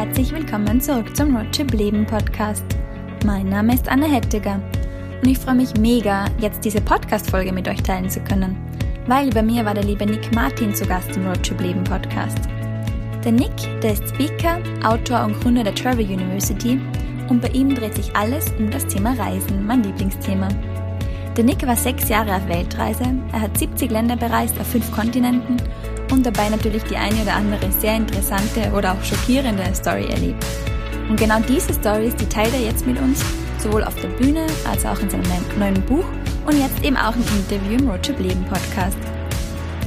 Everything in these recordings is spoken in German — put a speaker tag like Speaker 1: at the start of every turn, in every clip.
Speaker 1: herzlich willkommen zurück zum Roadtrip Leben Podcast. Mein Name ist Anne Hettiger und ich freue mich mega, jetzt diese Podcast-Folge mit euch teilen zu können, weil bei mir war der liebe Nick Martin zu Gast im Roadtrip Leben Podcast. Der Nick, der ist Speaker, Autor und Gründer der Travel University und bei ihm dreht sich alles um das Thema Reisen, mein Lieblingsthema. Der Nick war sechs Jahre auf Weltreise, er hat 70 Länder bereist auf fünf Kontinenten und dabei natürlich die eine oder andere sehr interessante oder auch schockierende Story erlebt. Und genau diese Stories, die teilt er jetzt mit uns, sowohl auf der Bühne als auch in seinem neuen Buch und jetzt eben auch im Interview im Roadtrip Leben Podcast.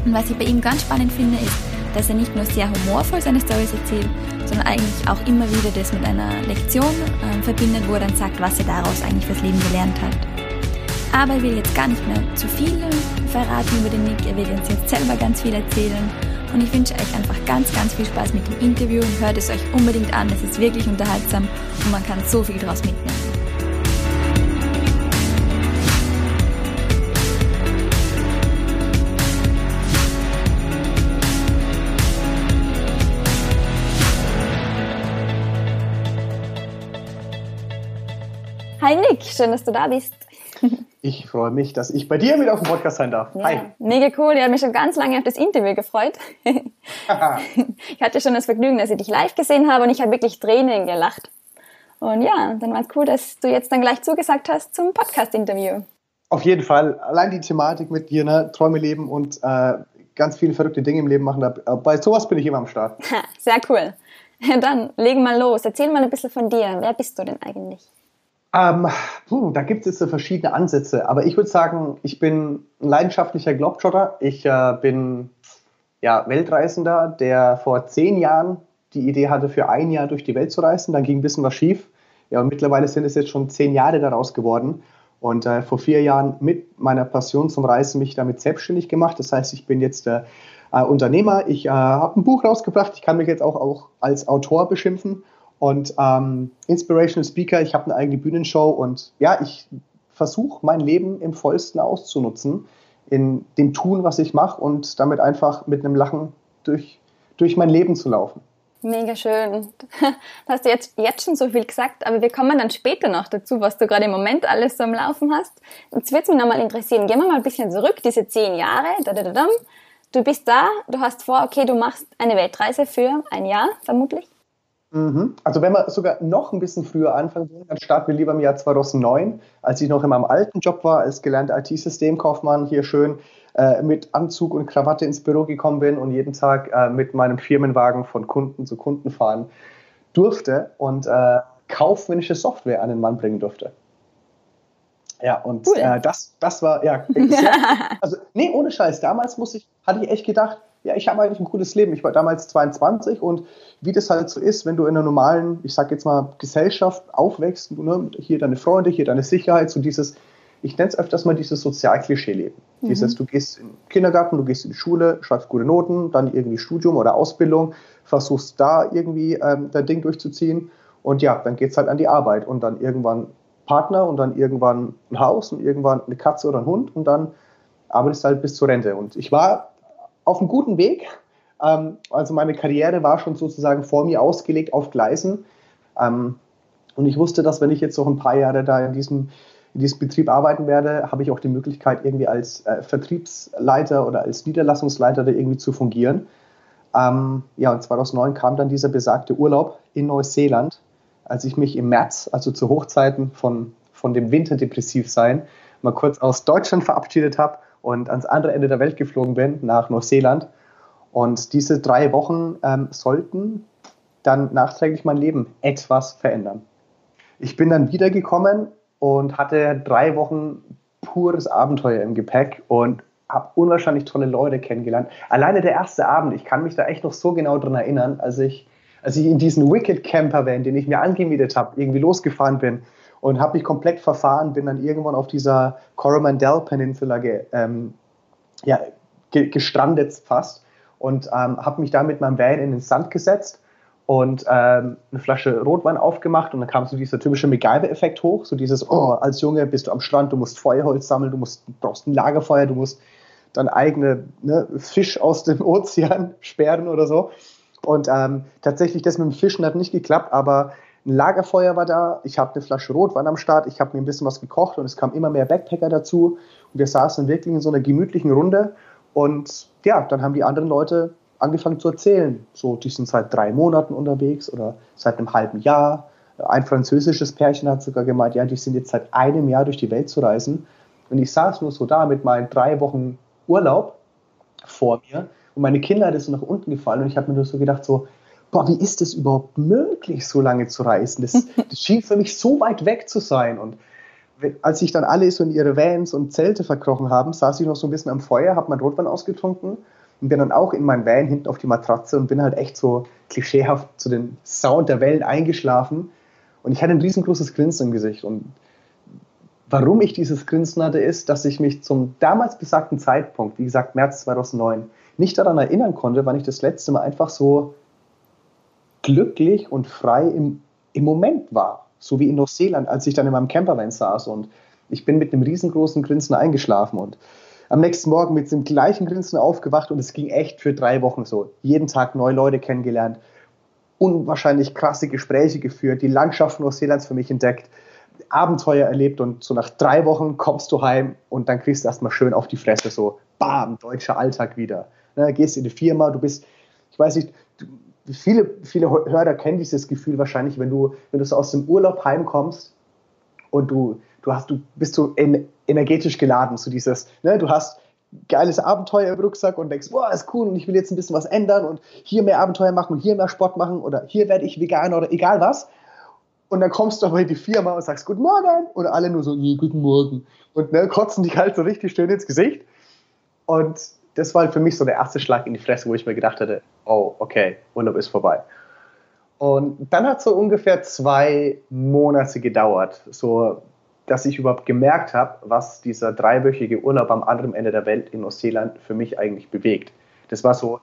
Speaker 1: Und was ich bei ihm ganz spannend finde, ist, dass er nicht nur sehr humorvoll seine Stories erzählt, sondern eigentlich auch immer wieder das mit einer Lektion äh, verbindet, wo er dann sagt, was er daraus eigentlich fürs Leben gelernt hat. Aber ich will jetzt gar nicht mehr zu viel verraten über den Nick. Er wird uns jetzt selber ganz viel erzählen. Und ich wünsche euch einfach ganz, ganz viel Spaß mit dem Interview hört es euch unbedingt an. Es ist wirklich unterhaltsam und man kann so viel daraus mitnehmen. Hi Nick, schön, dass du da bist.
Speaker 2: Ich freue mich, dass ich bei dir wieder auf dem Podcast sein darf.
Speaker 1: Ja, Hi. Mega cool. Ich habe mich schon ganz lange auf das Interview gefreut. ich hatte schon das Vergnügen, dass ich dich live gesehen habe und ich habe wirklich Tränen gelacht. Und ja, dann war es cool, dass du jetzt dann gleich zugesagt hast zum Podcast-Interview.
Speaker 2: Auf jeden Fall. Allein die Thematik mit dir, ne? Träume leben und äh, ganz viele verrückte Dinge im Leben machen. Bei sowas bin ich immer am Start.
Speaker 1: Sehr cool. Dann legen wir los. Erzähl mal ein bisschen von dir. Wer bist du denn eigentlich?
Speaker 2: Ähm, puh, da gibt es verschiedene Ansätze, aber ich würde sagen, ich bin ein leidenschaftlicher Globetrotter. Ich äh, bin ja, Weltreisender, der vor zehn Jahren die Idee hatte, für ein Jahr durch die Welt zu reisen. Dann ging ein bisschen was schief. Ja, und mittlerweile sind es jetzt schon zehn Jahre daraus geworden. Und äh, vor vier Jahren mit meiner Passion zum Reisen mich damit selbstständig gemacht. Das heißt, ich bin jetzt äh, Unternehmer. Ich äh, habe ein Buch rausgebracht. Ich kann mich jetzt auch, auch als Autor beschimpfen und ähm, Inspirational Speaker, ich habe eine eigene Bühnenshow und ja, ich versuche mein Leben im vollsten auszunutzen, in dem Tun, was ich mache und damit einfach mit einem Lachen durch, durch mein Leben zu laufen.
Speaker 1: Mega schön. Du hast jetzt, jetzt schon so viel gesagt, aber wir kommen dann später noch dazu, was du gerade im Moment alles so am Laufen hast. Jetzt würde es mich nochmal interessieren. Gehen wir mal ein bisschen zurück, diese zehn Jahre. Du bist da, du hast vor, okay, du machst eine Weltreise für ein Jahr, vermutlich.
Speaker 2: Mhm. Also wenn wir sogar noch ein bisschen früher anfangen wollen, dann starten wir lieber im Jahr 2009, als ich noch in meinem alten Job war, als gelernter IT-Systemkaufmann, hier schön äh, mit Anzug und Krawatte ins Büro gekommen bin und jeden Tag äh, mit meinem Firmenwagen von Kunden zu Kunden fahren durfte und äh, kaufmännische Software an den Mann bringen durfte. Ja, und cool. Äh, das, das war, ja, sehr, also, nee, ohne Scheiß, damals muss ich, hatte ich echt gedacht, ja, ich habe eigentlich ein cooles Leben. Ich war damals 22 und wie das halt so ist, wenn du in einer normalen, ich sag jetzt mal, Gesellschaft aufwächst, ne, hier deine Freunde, hier deine Sicherheit, so dieses, ich nenne es öfters mal dieses Sozialklischee-Leben. Mhm. Dieses, du gehst in den Kindergarten, du gehst in die Schule, schreibst gute Noten, dann irgendwie Studium oder Ausbildung, versuchst da irgendwie ähm, dein Ding durchzuziehen und ja, dann geht's halt an die Arbeit und dann irgendwann Partner und dann irgendwann ein Haus und irgendwann eine Katze oder ein Hund und dann arbeitest du halt bis zur Rente. Und ich war auf einem guten Weg. Ähm, also meine Karriere war schon sozusagen vor mir ausgelegt auf Gleisen. Ähm, und ich wusste, dass wenn ich jetzt noch ein paar Jahre da in diesem, in diesem Betrieb arbeiten werde, habe ich auch die Möglichkeit, irgendwie als äh, Vertriebsleiter oder als Niederlassungsleiter da irgendwie zu fungieren. Ähm, ja, und 2009 kam dann dieser besagte Urlaub in Neuseeland, als ich mich im März, also zu Hochzeiten von, von dem Winterdepressivsein, mal kurz aus Deutschland verabschiedet habe und ans andere Ende der Welt geflogen bin, nach Neuseeland. Und diese drei Wochen ähm, sollten dann nachträglich mein Leben etwas verändern. Ich bin dann wiedergekommen und hatte drei Wochen pures Abenteuer im Gepäck und habe unwahrscheinlich tolle Leute kennengelernt. Alleine der erste Abend, ich kann mich da echt noch so genau dran erinnern, als ich, als ich in diesen Wicked Camper Van, den ich mir angemietet habe, irgendwie losgefahren bin und habe mich komplett verfahren, bin dann irgendwann auf dieser Coromandel Peninsula ge, ähm, ja, ge, gestrandet fast und ähm, habe mich da mit meinem Van in den Sand gesetzt und ähm, eine Flasche Rotwein aufgemacht und dann kam so dieser typische MacGyver-Effekt hoch, so dieses, oh, als Junge bist du am Strand, du musst Feuerholz sammeln, du musst, brauchst ein Lagerfeuer, du musst dein eigene ne, Fisch aus dem Ozean sperren oder so. Und ähm, tatsächlich, das mit dem Fischen hat nicht geklappt, aber ein Lagerfeuer war da, ich habe eine Flasche Rotwein am Start, ich habe mir ein bisschen was gekocht und es kamen immer mehr Backpacker dazu. Und wir saßen wirklich in so einer gemütlichen Runde und ja, dann haben die anderen Leute angefangen zu erzählen. So, die sind seit drei Monaten unterwegs oder seit einem halben Jahr. Ein französisches Pärchen hat sogar gemeint, ja, die sind jetzt seit einem Jahr durch die Welt zu reisen. Und ich saß nur so da mit meinen drei Wochen Urlaub vor mir und meine Kinder so nach unten gefallen und ich habe mir nur so gedacht, so, boah, wie ist es überhaupt möglich, so lange zu reisen? Das, das schien für mich so weit weg zu sein. Und als sich dann alle so in ihre Vans und Zelte verkrochen haben, saß ich noch so ein bisschen am Feuer, habe mein Rotwein ausgetrunken und bin dann auch in mein Van hinten auf die Matratze und bin halt echt so klischeehaft zu dem Sound der Wellen eingeschlafen. Und ich hatte ein riesengroßes Grinsen im Gesicht. Und warum ich dieses Grinsen hatte, ist, dass ich mich zum damals besagten Zeitpunkt, wie gesagt März 2009, nicht daran erinnern konnte, wann ich das letzte Mal einfach so glücklich und frei im, im Moment war. So wie in Neuseeland, als ich dann in meinem Campervan saß und ich bin mit einem riesengroßen Grinsen eingeschlafen und am nächsten Morgen mit dem gleichen Grinsen aufgewacht und es ging echt für drei Wochen so. Jeden Tag neue Leute kennengelernt, unwahrscheinlich krasse Gespräche geführt, die Landschaft Neuseelands für mich entdeckt, Abenteuer erlebt und so nach drei Wochen kommst du heim und dann kriegst du erstmal schön auf die Fresse so, bam, deutscher Alltag wieder. Ne, gehst in die Firma, du bist, ich weiß nicht, du, viele, viele Hörer kennen dieses Gefühl wahrscheinlich, wenn du, wenn du so aus dem Urlaub heimkommst und du, du hast, du bist so energetisch geladen, so dieses, ne, du hast geiles Abenteuer im Rucksack und denkst, boah, ist cool und ich will jetzt ein bisschen was ändern und hier mehr Abenteuer machen und hier mehr Sport machen oder hier werde ich vegan oder egal was. Und dann kommst du aber in die Firma und sagst Guten Morgen und alle nur so, nee, Guten Morgen. Und ne, kotzen dich halt so richtig schön ins Gesicht. Und das war für mich so der erste Schlag in die Fresse, wo ich mir gedacht hatte, oh, okay, Urlaub ist vorbei. Und dann hat es so ungefähr zwei Monate gedauert, so dass ich überhaupt gemerkt habe, was dieser dreiwöchige Urlaub am anderen Ende der Welt in Neuseeland für mich eigentlich bewegt. Das war so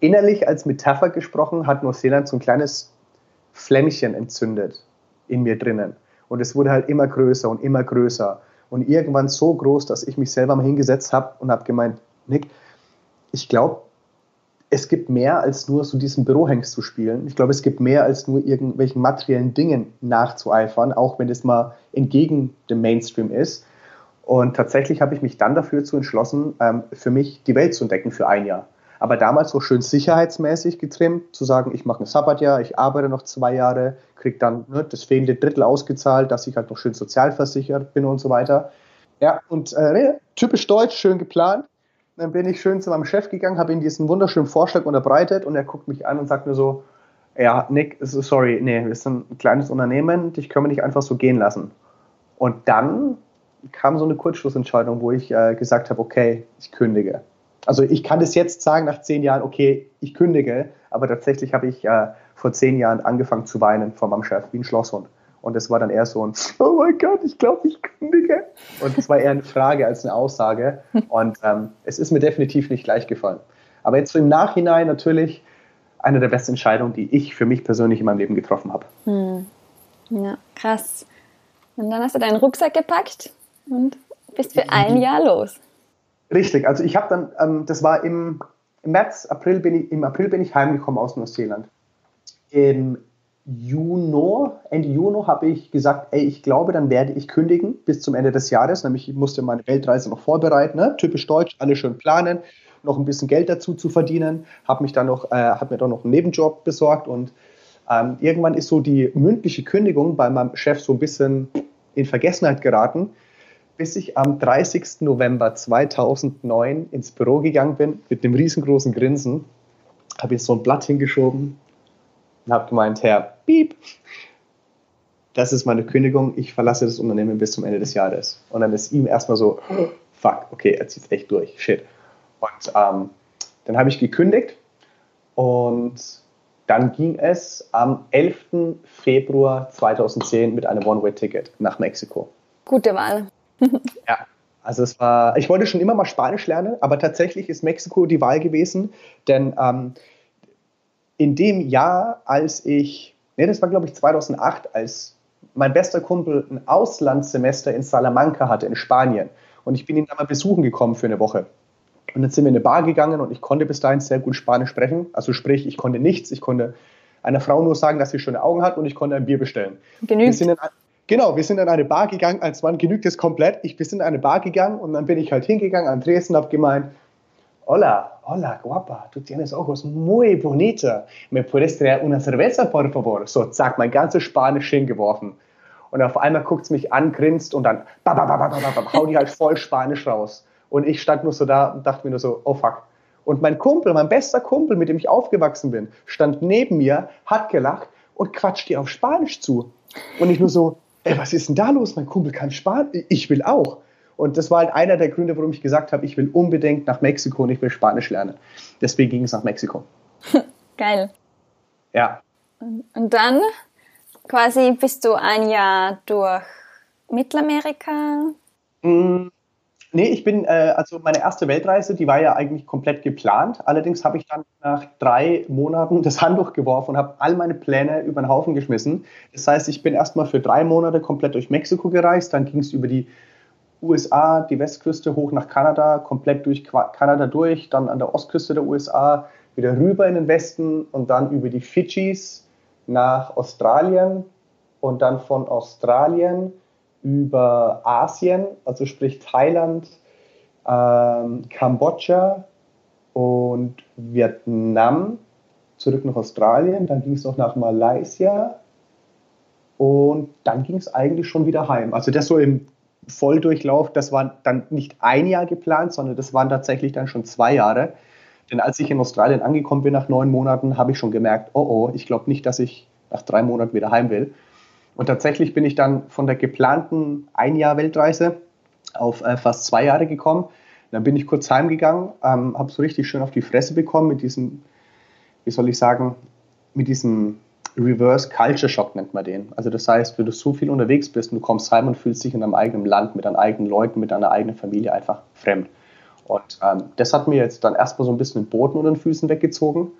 Speaker 2: innerlich als Metapher gesprochen, hat Neuseeland so ein kleines Flämmchen entzündet in mir drinnen. Und es wurde halt immer größer und immer größer. Und irgendwann so groß, dass ich mich selber mal hingesetzt habe und habe gemeint, Nick, ich glaube, es gibt mehr als nur so diesen Bürohengst zu spielen. Ich glaube, es gibt mehr als nur irgendwelchen materiellen Dingen nachzueifern, auch wenn es mal entgegen dem Mainstream ist. Und tatsächlich habe ich mich dann dafür zu entschlossen, ähm, für mich die Welt zu entdecken für ein Jahr. Aber damals so schön sicherheitsmäßig getrimmt, zu sagen, ich mache ein Sabbatjahr, ich arbeite noch zwei Jahre, kriege dann ne, das fehlende Drittel ausgezahlt, dass ich halt noch schön sozialversichert bin und so weiter. Ja, und äh, typisch deutsch, schön geplant. Dann bin ich schön zu meinem Chef gegangen, habe ihm diesen wunderschönen Vorschlag unterbreitet und er guckt mich an und sagt mir so, ja, Nick, sorry, nee, wir sind ein kleines Unternehmen, dich können wir nicht einfach so gehen lassen. Und dann kam so eine Kurzschlussentscheidung, wo ich äh, gesagt habe, okay, ich kündige. Also ich kann das jetzt sagen nach zehn Jahren, okay, ich kündige, aber tatsächlich habe ich äh, vor zehn Jahren angefangen zu weinen vor meinem Chef, wie ein Schlosshund. Und das war dann eher so ein, oh mein Gott, ich glaube, ich kündige. Und es war eher eine Frage als eine Aussage. Und ähm, es ist mir definitiv nicht leicht gefallen. Aber jetzt so im Nachhinein natürlich eine der besten Entscheidungen, die ich für mich persönlich in meinem Leben getroffen habe. Hm.
Speaker 1: Ja, krass. Und dann hast du deinen Rucksack gepackt und bist für ein Jahr los.
Speaker 2: Richtig, also ich habe dann, ähm, das war im, im März, April bin ich, im April bin ich heimgekommen aus Neuseeland. Im Juni, Ende Juni habe ich gesagt, ey, ich glaube, dann werde ich kündigen bis zum Ende des Jahres. Nämlich ich musste meine Weltreise noch vorbereiten, ne? typisch deutsch, alle schön planen, noch ein bisschen Geld dazu zu verdienen. Habe mich dann noch, äh, habe mir dann noch einen Nebenjob besorgt und ähm, irgendwann ist so die mündliche Kündigung bei meinem Chef so ein bisschen in Vergessenheit geraten, bis ich am 30. November 2009 ins Büro gegangen bin mit einem riesengroßen Grinsen, habe ich so ein Blatt hingeschoben, und habe gemeint, Herr Piep, das ist meine Kündigung, ich verlasse das Unternehmen bis zum Ende des Jahres. Und dann ist ihm erstmal so, fuck, okay, er zieht echt durch, shit. Und ähm, dann habe ich gekündigt und dann ging es am 11. Februar 2010 mit einem One-Way-Ticket nach Mexiko.
Speaker 1: Gute Wahl.
Speaker 2: ja, also es war, ich wollte schon immer mal Spanisch lernen, aber tatsächlich ist Mexiko die Wahl gewesen, denn ähm, in dem Jahr, als ich, nee, das war glaube ich 2008, als mein bester Kumpel ein Auslandssemester in Salamanca hatte, in Spanien. Und ich bin ihn da mal besuchen gekommen für eine Woche. Und dann sind wir in eine Bar gegangen und ich konnte bis dahin sehr gut Spanisch sprechen. Also sprich, ich konnte nichts. Ich konnte einer Frau nur sagen, dass sie schöne Augen hat und ich konnte ein Bier bestellen.
Speaker 1: Genügt.
Speaker 2: Wir in, genau, wir sind in eine Bar gegangen, als Mann genügt es komplett. Ich, wir sind in eine Bar gegangen und dann bin ich halt hingegangen an Dresden, habe gemeint, hola, hola, guapa, tú tienes ojos muy bonita. ¿Me puedes traer una cerveza, por favor? So, zack, mein ganzes Spanisch hingeworfen. Und auf einmal guckt es mich an, grinst und dann ba, ba, ba, ba, ba, ba, hau die halt voll Spanisch raus. Und ich stand nur so da und dachte mir nur so, oh fuck. Und mein Kumpel, mein bester Kumpel, mit dem ich aufgewachsen bin, stand neben mir, hat gelacht und quatscht dir auf Spanisch zu. Und ich nur so, ey, was ist denn da los? Mein Kumpel kann Spanisch, ich will auch. Und das war halt einer der Gründe, warum ich gesagt habe, ich will unbedingt nach Mexiko und ich will Spanisch lernen. Deswegen ging es nach Mexiko.
Speaker 1: Geil.
Speaker 2: Ja.
Speaker 1: Und dann quasi bist du ein Jahr durch Mittelamerika?
Speaker 2: Mm, nee, ich bin, äh, also meine erste Weltreise, die war ja eigentlich komplett geplant. Allerdings habe ich dann nach drei Monaten das Handtuch geworfen und habe all meine Pläne über den Haufen geschmissen. Das heißt, ich bin erstmal für drei Monate komplett durch Mexiko gereist, dann ging es über die USA, die Westküste hoch nach Kanada, komplett durch Kanada durch, dann an der Ostküste der USA wieder rüber in den Westen und dann über die Fidschis nach Australien und dann von Australien über Asien, also sprich Thailand, ähm, Kambodscha und Vietnam zurück nach Australien. Dann ging es noch nach Malaysia und dann ging es eigentlich schon wieder heim. Also das so im Volldurchlauf, das war dann nicht ein Jahr geplant, sondern das waren tatsächlich dann schon zwei Jahre. Denn als ich in Australien angekommen bin nach neun Monaten, habe ich schon gemerkt, oh oh, ich glaube nicht, dass ich nach drei Monaten wieder heim will. Und tatsächlich bin ich dann von der geplanten ein Jahr Weltreise auf äh, fast zwei Jahre gekommen. Dann bin ich kurz heimgegangen, ähm, habe so richtig schön auf die Fresse bekommen mit diesem, wie soll ich sagen, mit diesem Reverse Culture Shock nennt man den. Also das heißt, wenn du so viel unterwegs bist und du kommst heim und fühlst dich in deinem eigenen Land, mit deinen eigenen Leuten, mit deiner eigenen Familie einfach fremd. Und ähm, das hat mir jetzt dann erstmal so ein bisschen den Boden unter den Füßen weggezogen.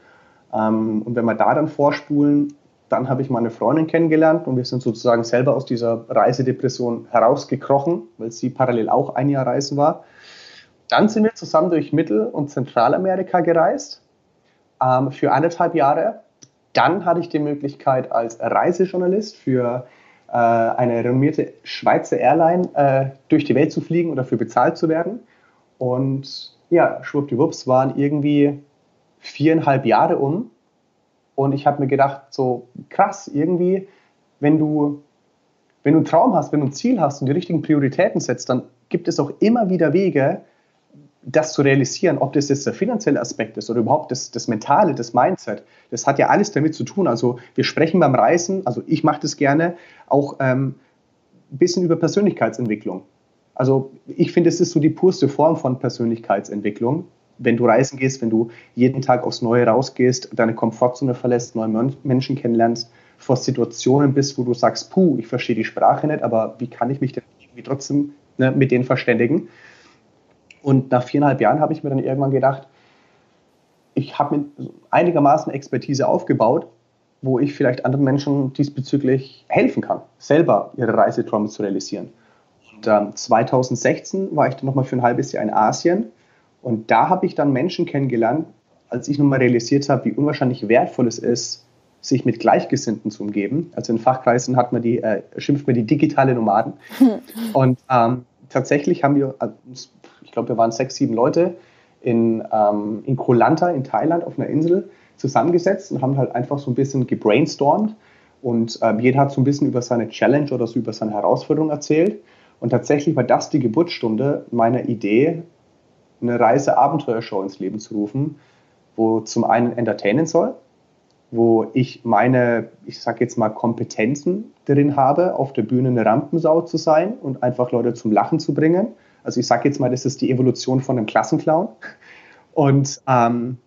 Speaker 2: Ähm, und wenn wir da dann vorspulen, dann habe ich meine Freundin kennengelernt und wir sind sozusagen selber aus dieser Reisedepression herausgekrochen, weil sie parallel auch ein Jahr reisen war. Dann sind wir zusammen durch Mittel- und Zentralamerika gereist ähm, für anderthalb Jahre dann hatte ich die Möglichkeit, als Reisejournalist für äh, eine renommierte Schweizer Airline äh, durch die Welt zu fliegen und dafür bezahlt zu werden. Und ja, schwuppdiwupps waren irgendwie viereinhalb Jahre um. Und ich habe mir gedacht, so krass, irgendwie, wenn du, wenn du einen Traum hast, wenn du ein Ziel hast und die richtigen Prioritäten setzt, dann gibt es auch immer wieder Wege, das zu realisieren, ob das jetzt der finanzielle Aspekt ist oder überhaupt das, das Mentale, das Mindset, das hat ja alles damit zu tun. Also wir sprechen beim Reisen, also ich mache das gerne, auch ähm, ein bisschen über Persönlichkeitsentwicklung. Also ich finde, es ist so die purste Form von Persönlichkeitsentwicklung. Wenn du reisen gehst, wenn du jeden Tag aufs Neue rausgehst, deine Komfortzone verlässt, neue Menschen kennenlernst, vor Situationen bist, wo du sagst, puh, ich verstehe die Sprache nicht, aber wie kann ich mich denn irgendwie trotzdem ne, mit denen verständigen? Und nach viereinhalb Jahren habe ich mir dann irgendwann gedacht, ich habe mir einigermaßen Expertise aufgebaut, wo ich vielleicht anderen Menschen diesbezüglich helfen kann, selber ihre Reiseträume zu realisieren. Und ähm, 2016 war ich dann nochmal für ein halbes Jahr in Asien und da habe ich dann Menschen kennengelernt, als ich nochmal realisiert habe, wie unwahrscheinlich wertvoll es ist, sich mit Gleichgesinnten zu umgeben. Also in Fachkreisen hat man die, äh, schimpft man die digitale Nomaden. und ähm, tatsächlich haben wir also ich glaube, wir waren sechs, sieben Leute in, ähm, in Koh Lanta in Thailand auf einer Insel zusammengesetzt und haben halt einfach so ein bisschen gebrainstormt und ähm, jeder hat so ein bisschen über seine Challenge oder so über seine Herausforderung erzählt. Und tatsächlich war das die Geburtsstunde meiner Idee, eine Reise-Abenteuershow ins Leben zu rufen, wo zum einen entertainen soll, wo ich meine, ich sag jetzt mal, Kompetenzen drin habe, auf der Bühne eine Rampensau zu sein und einfach Leute zum Lachen zu bringen also ich sage jetzt mal, das ist die Evolution von einem Klassenclown. Und ähm,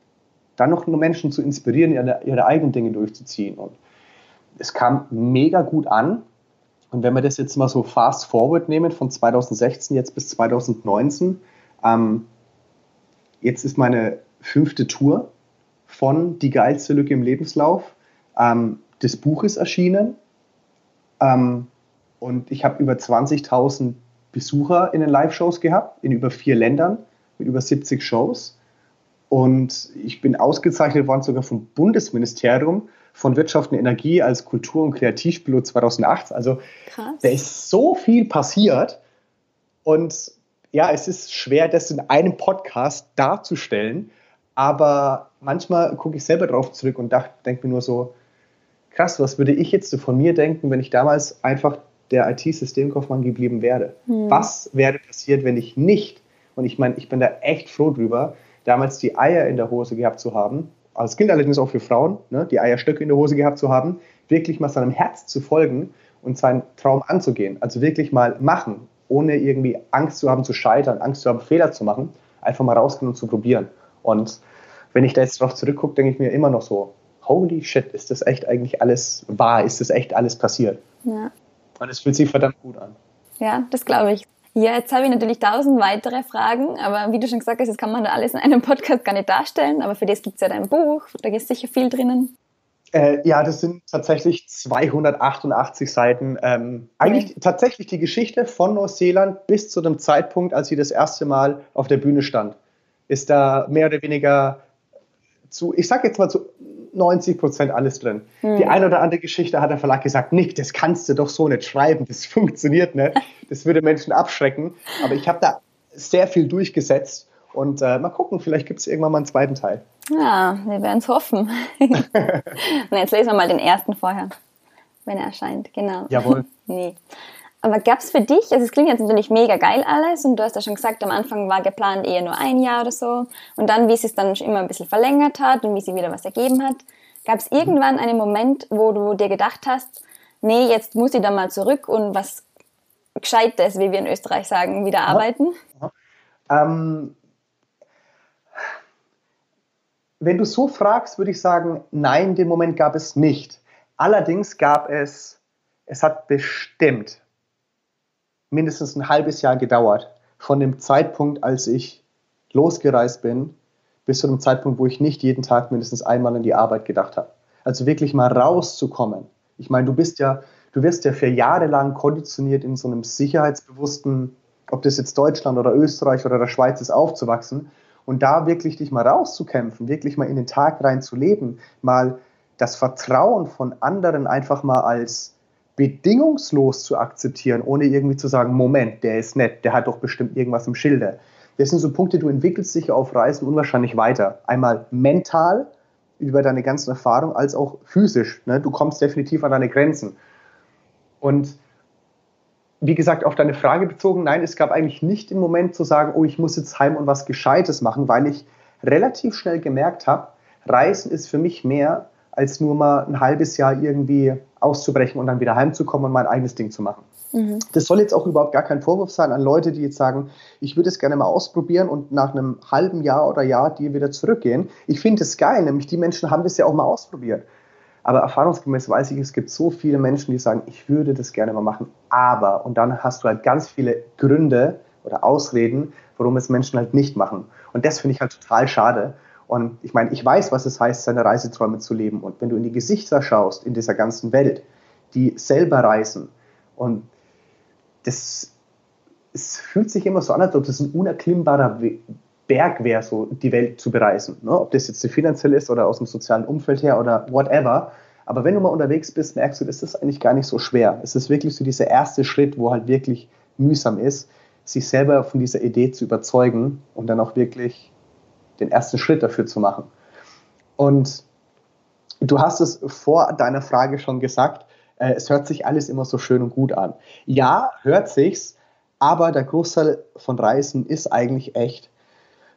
Speaker 2: dann noch nur Menschen zu inspirieren, ihre, ihre eigenen Dinge durchzuziehen. Und es kam mega gut an. Und wenn wir das jetzt mal so fast forward nehmen, von 2016 jetzt bis 2019, ähm, jetzt ist meine fünfte Tour von Die geilste Lücke im Lebenslauf. Ähm, das Buch ist erschienen ähm, und ich habe über 20.000 Besucher in den Live-Shows gehabt, in über vier Ländern. mit über 70 Shows. Und ich bin ausgezeichnet worden sogar vom Bundesministerium von Wirtschaft und Energie als Kultur- und Kreativpilot 2008. Also Krass. da ist so viel passiert. Und ja, es ist schwer, das in einem Podcast darzustellen. Aber manchmal gucke ich selber drauf zurück und denke mir nur so, krass, was würde ich jetzt von mir denken, wenn ich damals einfach der IT-Systemkaufmann geblieben wäre? Hm. Was wäre passiert, wenn ich nicht, und ich meine, ich bin da echt froh drüber, damals die Eier in der Hose gehabt zu haben, als Kind allerdings auch für Frauen, ne, die Eierstöcke in der Hose gehabt zu haben, wirklich mal seinem Herz zu folgen und seinen Traum anzugehen. Also wirklich mal machen, ohne irgendwie Angst zu haben zu scheitern, Angst zu haben, Fehler zu machen, einfach mal rausgehen und zu probieren. Und wenn ich da jetzt drauf zurückgucke, denke ich mir immer noch so, holy shit, ist das echt eigentlich alles wahr? Ist das echt alles passiert? Ja. Und es fühlt sich verdammt gut an.
Speaker 1: Ja, das glaube ich. Ja, jetzt habe ich natürlich tausend weitere Fragen, aber wie du schon gesagt hast, das kann man da alles in einem Podcast gar nicht darstellen, aber für das gibt es ja dein Buch, da ist sicher viel drinnen.
Speaker 2: Äh, ja, das sind tatsächlich 288 Seiten. Ähm, eigentlich okay. tatsächlich die Geschichte von Neuseeland bis zu dem Zeitpunkt, als sie das erste Mal auf der Bühne stand, ist da mehr oder weniger zu, ich sag jetzt mal zu 90 Prozent alles drin. Hm. Die eine oder andere Geschichte hat der Verlag gesagt, Nick, das kannst du doch so nicht schreiben, das funktioniert nicht. Das würde Menschen abschrecken. Aber ich habe da sehr viel durchgesetzt und äh, mal gucken, vielleicht gibt es irgendwann mal einen zweiten Teil.
Speaker 1: Ja, wir werden es hoffen. und jetzt lesen wir mal den ersten vorher, wenn er erscheint. Genau.
Speaker 2: Jawohl.
Speaker 1: nee. Aber gab es für dich, also es klingt jetzt natürlich mega geil alles und du hast ja schon gesagt, am Anfang war geplant eher nur ein Jahr oder so und dann, wie es sich dann immer ein bisschen verlängert hat und wie sich wieder was ergeben hat, gab es irgendwann einen Moment, wo du dir gedacht hast, nee, jetzt muss ich da mal zurück und was Gescheites, wie wir in Österreich sagen, wieder arbeiten? Ja. Ähm,
Speaker 2: wenn du so fragst, würde ich sagen, nein, den Moment gab es nicht. Allerdings gab es, es hat bestimmt mindestens ein halbes Jahr gedauert, von dem Zeitpunkt, als ich losgereist bin, bis zu dem Zeitpunkt, wo ich nicht jeden Tag mindestens einmal an die Arbeit gedacht habe. Also wirklich mal rauszukommen. Ich meine, du bist ja, du wirst ja für Jahre lang konditioniert in so einem sicherheitsbewussten, ob das jetzt Deutschland oder Österreich oder der Schweiz ist, aufzuwachsen. Und da wirklich dich mal rauszukämpfen, wirklich mal in den Tag rein zu leben, mal das Vertrauen von anderen einfach mal als bedingungslos zu akzeptieren, ohne irgendwie zu sagen, Moment, der ist nett, der hat doch bestimmt irgendwas im Schilde. Das sind so Punkte, du entwickelst dich auf Reisen unwahrscheinlich weiter. Einmal mental über deine ganzen Erfahrungen, als auch physisch. Ne? Du kommst definitiv an deine Grenzen. Und wie gesagt, auf deine Frage bezogen, nein, es gab eigentlich nicht den Moment zu sagen, oh, ich muss jetzt heim und was Gescheites machen, weil ich relativ schnell gemerkt habe, Reisen ist für mich mehr als nur mal ein halbes Jahr irgendwie auszubrechen und dann wieder heimzukommen und mein eigenes Ding zu machen. Mhm. Das soll jetzt auch überhaupt gar kein Vorwurf sein an Leute, die jetzt sagen, ich würde es gerne mal ausprobieren und nach einem halben Jahr oder Jahr die wieder zurückgehen. Ich finde es geil, nämlich die Menschen haben das ja auch mal ausprobiert. Aber erfahrungsgemäß weiß ich, es gibt so viele Menschen, die sagen, ich würde das gerne mal machen, aber, und dann hast du halt ganz viele Gründe oder Ausreden, warum es Menschen halt nicht machen. Und das finde ich halt total schade. Und ich meine, ich weiß, was es heißt, seine Reiseträume zu leben. Und wenn du in die Gesichter schaust in dieser ganzen Welt, die selber reisen, und das es fühlt sich immer so an, als ob das ein unerklimmbarer Berg wäre, so die Welt zu bereisen. Ne? Ob das jetzt finanziell ist oder aus dem sozialen Umfeld her oder whatever. Aber wenn du mal unterwegs bist, merkst du, das ist eigentlich gar nicht so schwer. Es ist wirklich so dieser erste Schritt, wo halt wirklich mühsam ist, sich selber von dieser Idee zu überzeugen und dann auch wirklich den ersten Schritt dafür zu machen. Und du hast es vor deiner Frage schon gesagt, äh, es hört sich alles immer so schön und gut an. Ja, hört sich's, aber der Großteil von Reisen ist eigentlich echt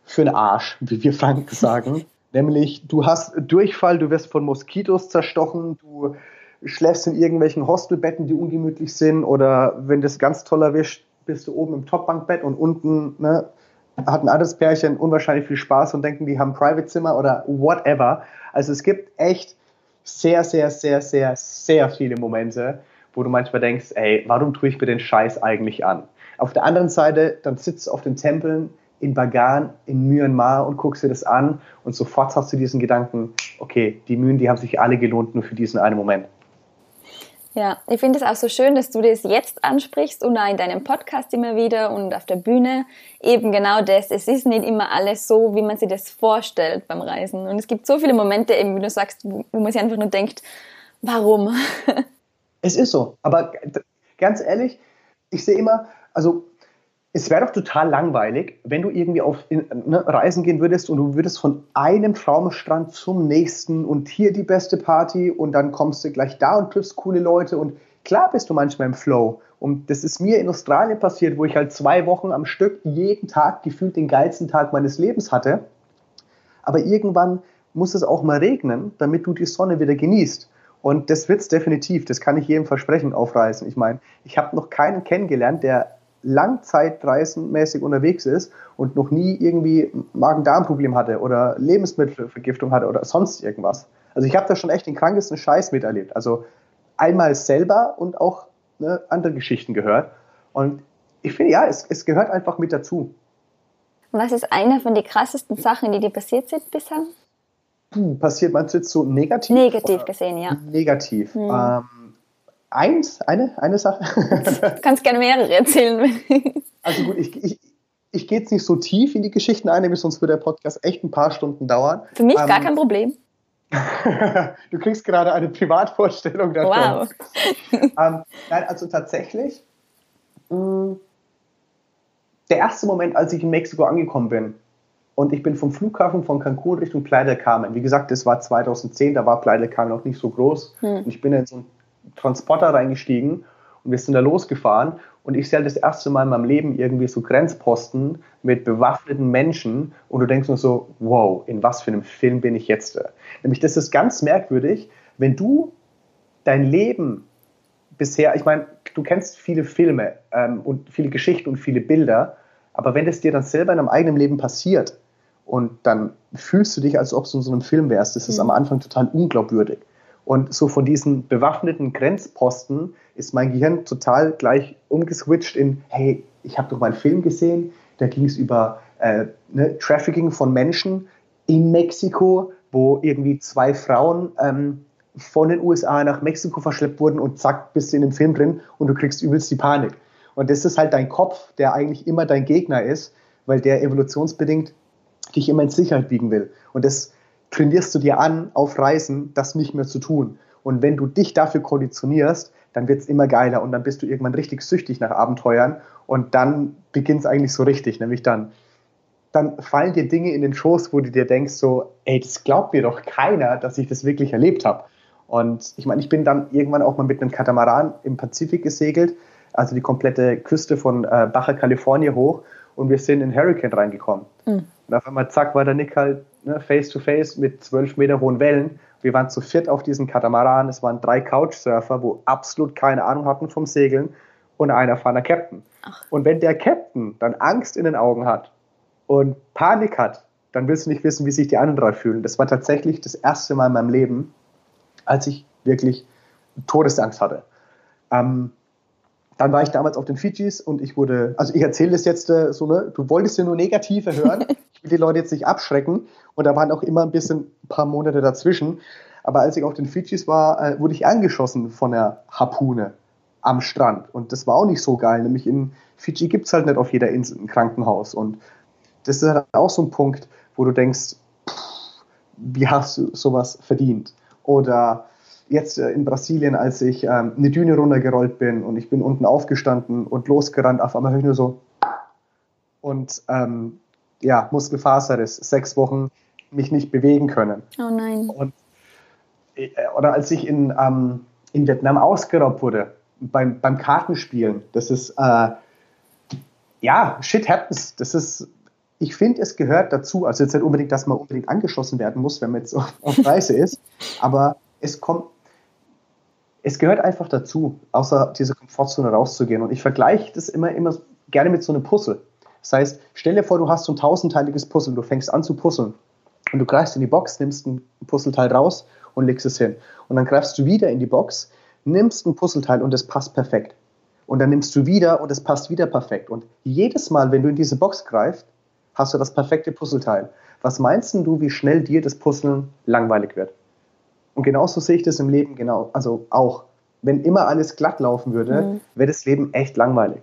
Speaker 2: für den Arsch, wie wir Franken sagen. Nämlich, du hast Durchfall, du wirst von Moskitos zerstochen, du schläfst in irgendwelchen Hostelbetten, die ungemütlich sind, oder wenn das ganz toll erwischt, bist du oben im Topbankbett und unten ne, hat ein anderes Pärchen unwahrscheinlich viel Spaß und denken, die haben Private-Zimmer oder whatever. Also es gibt echt sehr, sehr, sehr, sehr, sehr viele Momente, wo du manchmal denkst, ey, warum tue ich mir den Scheiß eigentlich an? Auf der anderen Seite, dann sitzt du auf den Tempeln in Bagan, in Myanmar und guckst dir das an und sofort hast du diesen Gedanken, okay, die Mühen, die haben sich alle gelohnt, nur für diesen einen Moment.
Speaker 1: Ja, ich finde es auch so schön, dass du das jetzt ansprichst und auch in deinem Podcast immer wieder und auf der Bühne. Eben genau das. Es ist nicht immer alles so, wie man sich das vorstellt beim Reisen. Und es gibt so viele Momente, eben wie du sagst, wo man sich einfach nur denkt, warum?
Speaker 2: Es ist so. Aber ganz ehrlich, ich sehe immer, also es wäre doch total langweilig, wenn du irgendwie auf in, ne, Reisen gehen würdest und du würdest von einem Traumstrand zum nächsten und hier die beste Party und dann kommst du gleich da und triffst coole Leute und klar bist du manchmal im Flow. Und das ist mir in Australien passiert, wo ich halt zwei Wochen am Stück jeden Tag gefühlt den geilsten Tag meines Lebens hatte. Aber irgendwann muss es auch mal regnen, damit du die Sonne wieder genießt. Und das wird es definitiv, das kann ich jedem versprechen, aufreißen. Ich meine, ich habe noch keinen kennengelernt, der langzeitreisenmäßig unterwegs ist und noch nie irgendwie Magen-Darm-Problem hatte oder Lebensmittelvergiftung hatte oder sonst irgendwas. Also ich habe da schon echt den krankesten Scheiß miterlebt. Also einmal selber und auch ne, andere Geschichten gehört. Und ich finde, ja, es, es gehört einfach mit dazu.
Speaker 1: Was ist eine von den krassesten Sachen, die dir passiert sind bisher?
Speaker 2: Puh, passiert du jetzt so negativ?
Speaker 1: Negativ gesehen, ja.
Speaker 2: Negativ. Hm. Ähm, eins, eine, eine Sache.
Speaker 1: Du kannst gerne mehrere erzählen.
Speaker 2: also gut, ich, ich, ich gehe jetzt nicht so tief in die Geschichten ein, nämlich sonst würde der Podcast echt ein paar Stunden dauern.
Speaker 1: Für mich ähm, gar kein Problem.
Speaker 2: du kriegst gerade eine Privatvorstellung davon. Wow. ähm, nein, also tatsächlich, mh, mm, der erste Moment, als ich in Mexiko angekommen bin, und ich bin vom Flughafen von Cancun Richtung Playa del Carmen. Wie gesagt, das war 2010, da war Playa del Carmen noch nicht so groß. Hm. Und ich bin in so einen Transporter reingestiegen und wir sind da losgefahren. Und ich sehe halt das erste Mal in meinem Leben irgendwie so Grenzposten mit bewaffneten Menschen. Und du denkst nur so, wow, in was für einem Film bin ich jetzt? Nämlich, das ist ganz merkwürdig, wenn du dein Leben bisher, ich meine, du kennst viele Filme ähm, und viele Geschichten und viele Bilder, aber wenn es dir dann selber in deinem eigenen Leben passiert, und dann fühlst du dich, als ob du in so einem Film wärst. Das ist mhm. am Anfang total unglaubwürdig. Und so von diesen bewaffneten Grenzposten ist mein Gehirn total gleich umgeswitcht in, hey, ich habe doch mal einen Film gesehen, da ging es über äh, ne, Trafficking von Menschen in Mexiko, wo irgendwie zwei Frauen ähm, von den USA nach Mexiko verschleppt wurden und zack, bist du in dem Film drin und du kriegst übelst die Panik. Und das ist halt dein Kopf, der eigentlich immer dein Gegner ist, weil der evolutionsbedingt dich immer in Sicherheit biegen will. Und das trainierst du dir an, auf Reisen das nicht mehr zu tun. Und wenn du dich dafür konditionierst, dann wird es immer geiler und dann bist du irgendwann richtig süchtig nach Abenteuern und dann beginnt es eigentlich so richtig, nämlich dann, dann fallen dir Dinge in den Schoß, wo du dir denkst so, ey, das glaubt mir doch keiner, dass ich das wirklich erlebt habe. Und ich meine, ich bin dann irgendwann auch mal mit einem Katamaran im Pazifik gesegelt, also die komplette Küste von äh, Baja California hoch und wir sind in Hurricane reingekommen. Mhm. Und auf einmal, zack, war der Nick halt ne, face to face mit zwölf Meter hohen Wellen. Wir waren zu viert auf diesem Katamaran. Es waren drei Couchsurfer, wo absolut keine Ahnung hatten vom Segeln und einer erfahrener Captain. Ach. Und wenn der Captain dann Angst in den Augen hat und Panik hat, dann willst du nicht wissen, wie sich die anderen drei fühlen. Das war tatsächlich das erste Mal in meinem Leben, als ich wirklich Todesangst hatte. Ähm, dann war ich damals auf den Fidschis und ich wurde, also ich erzähle das jetzt äh, so, ne, du wolltest ja nur Negative hören. die Leute jetzt nicht abschrecken. Und da waren auch immer ein bisschen, ein paar Monate dazwischen. Aber als ich auf den Fidschis war, äh, wurde ich angeschossen von der Harpune am Strand. Und das war auch nicht so geil. Nämlich in Fidschi gibt es halt nicht auf jeder Insel ein Krankenhaus. Und das ist halt auch so ein Punkt, wo du denkst, pff, wie hast du sowas verdient? Oder jetzt äh, in Brasilien, als ich ähm, eine Düne runtergerollt bin und ich bin unten aufgestanden und losgerannt, auf einmal höre ich nur so und ähm, ja, Muskelfaserriss, sechs Wochen mich nicht bewegen können.
Speaker 1: Oh nein.
Speaker 2: Und, äh, oder als ich in, ähm, in Vietnam ausgeraubt wurde beim, beim Kartenspielen, das ist, äh, ja, shit happens. Das ist, ich finde, es gehört dazu. Also jetzt nicht unbedingt, dass man unbedingt angeschossen werden muss, wenn man jetzt auf, auf Reise ist, aber es kommt es gehört einfach dazu, außer diese Komfortzone rauszugehen. Und ich vergleiche das immer, immer gerne mit so einem Puzzle. Das heißt, stell dir vor, du hast so ein tausendteiliges Puzzle, du fängst an zu puzzeln und du greifst in die Box, nimmst ein Puzzleteil raus und legst es hin. Und dann greifst du wieder in die Box, nimmst ein Puzzleteil und es passt perfekt. Und dann nimmst du wieder und es passt wieder perfekt. Und jedes Mal, wenn du in diese Box greifst, hast du das perfekte Puzzleteil. Was meinst du, wie schnell dir das Puzzeln langweilig wird? Und genauso sehe ich das im Leben genau, also auch. wenn immer alles glatt laufen würde, mhm. wäre das Leben echt langweilig.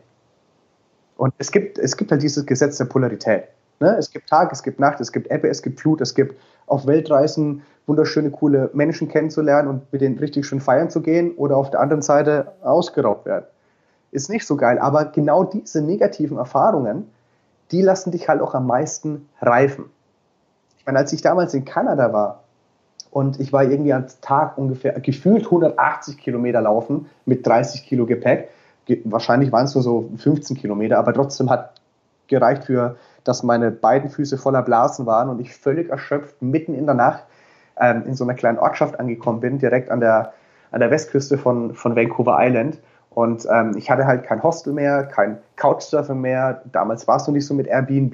Speaker 2: Und es gibt, es gibt halt dieses Gesetz der Polarität. Ne? Es gibt Tag, es gibt Nacht, es gibt Ebbe, es gibt Flut, es gibt auf Weltreisen wunderschöne, coole Menschen kennenzulernen und mit denen richtig schön feiern zu gehen oder auf der anderen Seite ausgeraubt werden. Ist nicht so geil, aber genau diese negativen Erfahrungen, die lassen dich halt auch am meisten reifen. Ich meine, als ich damals in Kanada war und ich war irgendwie am Tag ungefähr gefühlt 180 Kilometer laufen mit 30 Kilo Gepäck, wahrscheinlich waren es nur so 15 Kilometer, aber trotzdem hat gereicht für, dass meine beiden Füße voller Blasen waren und ich völlig erschöpft mitten in der Nacht ähm, in so einer kleinen Ortschaft angekommen bin, direkt an der, an der Westküste von, von Vancouver Island. Und ähm, ich hatte halt kein Hostel mehr, kein Couchsurfer mehr. Damals war es noch nicht so mit Airbnb.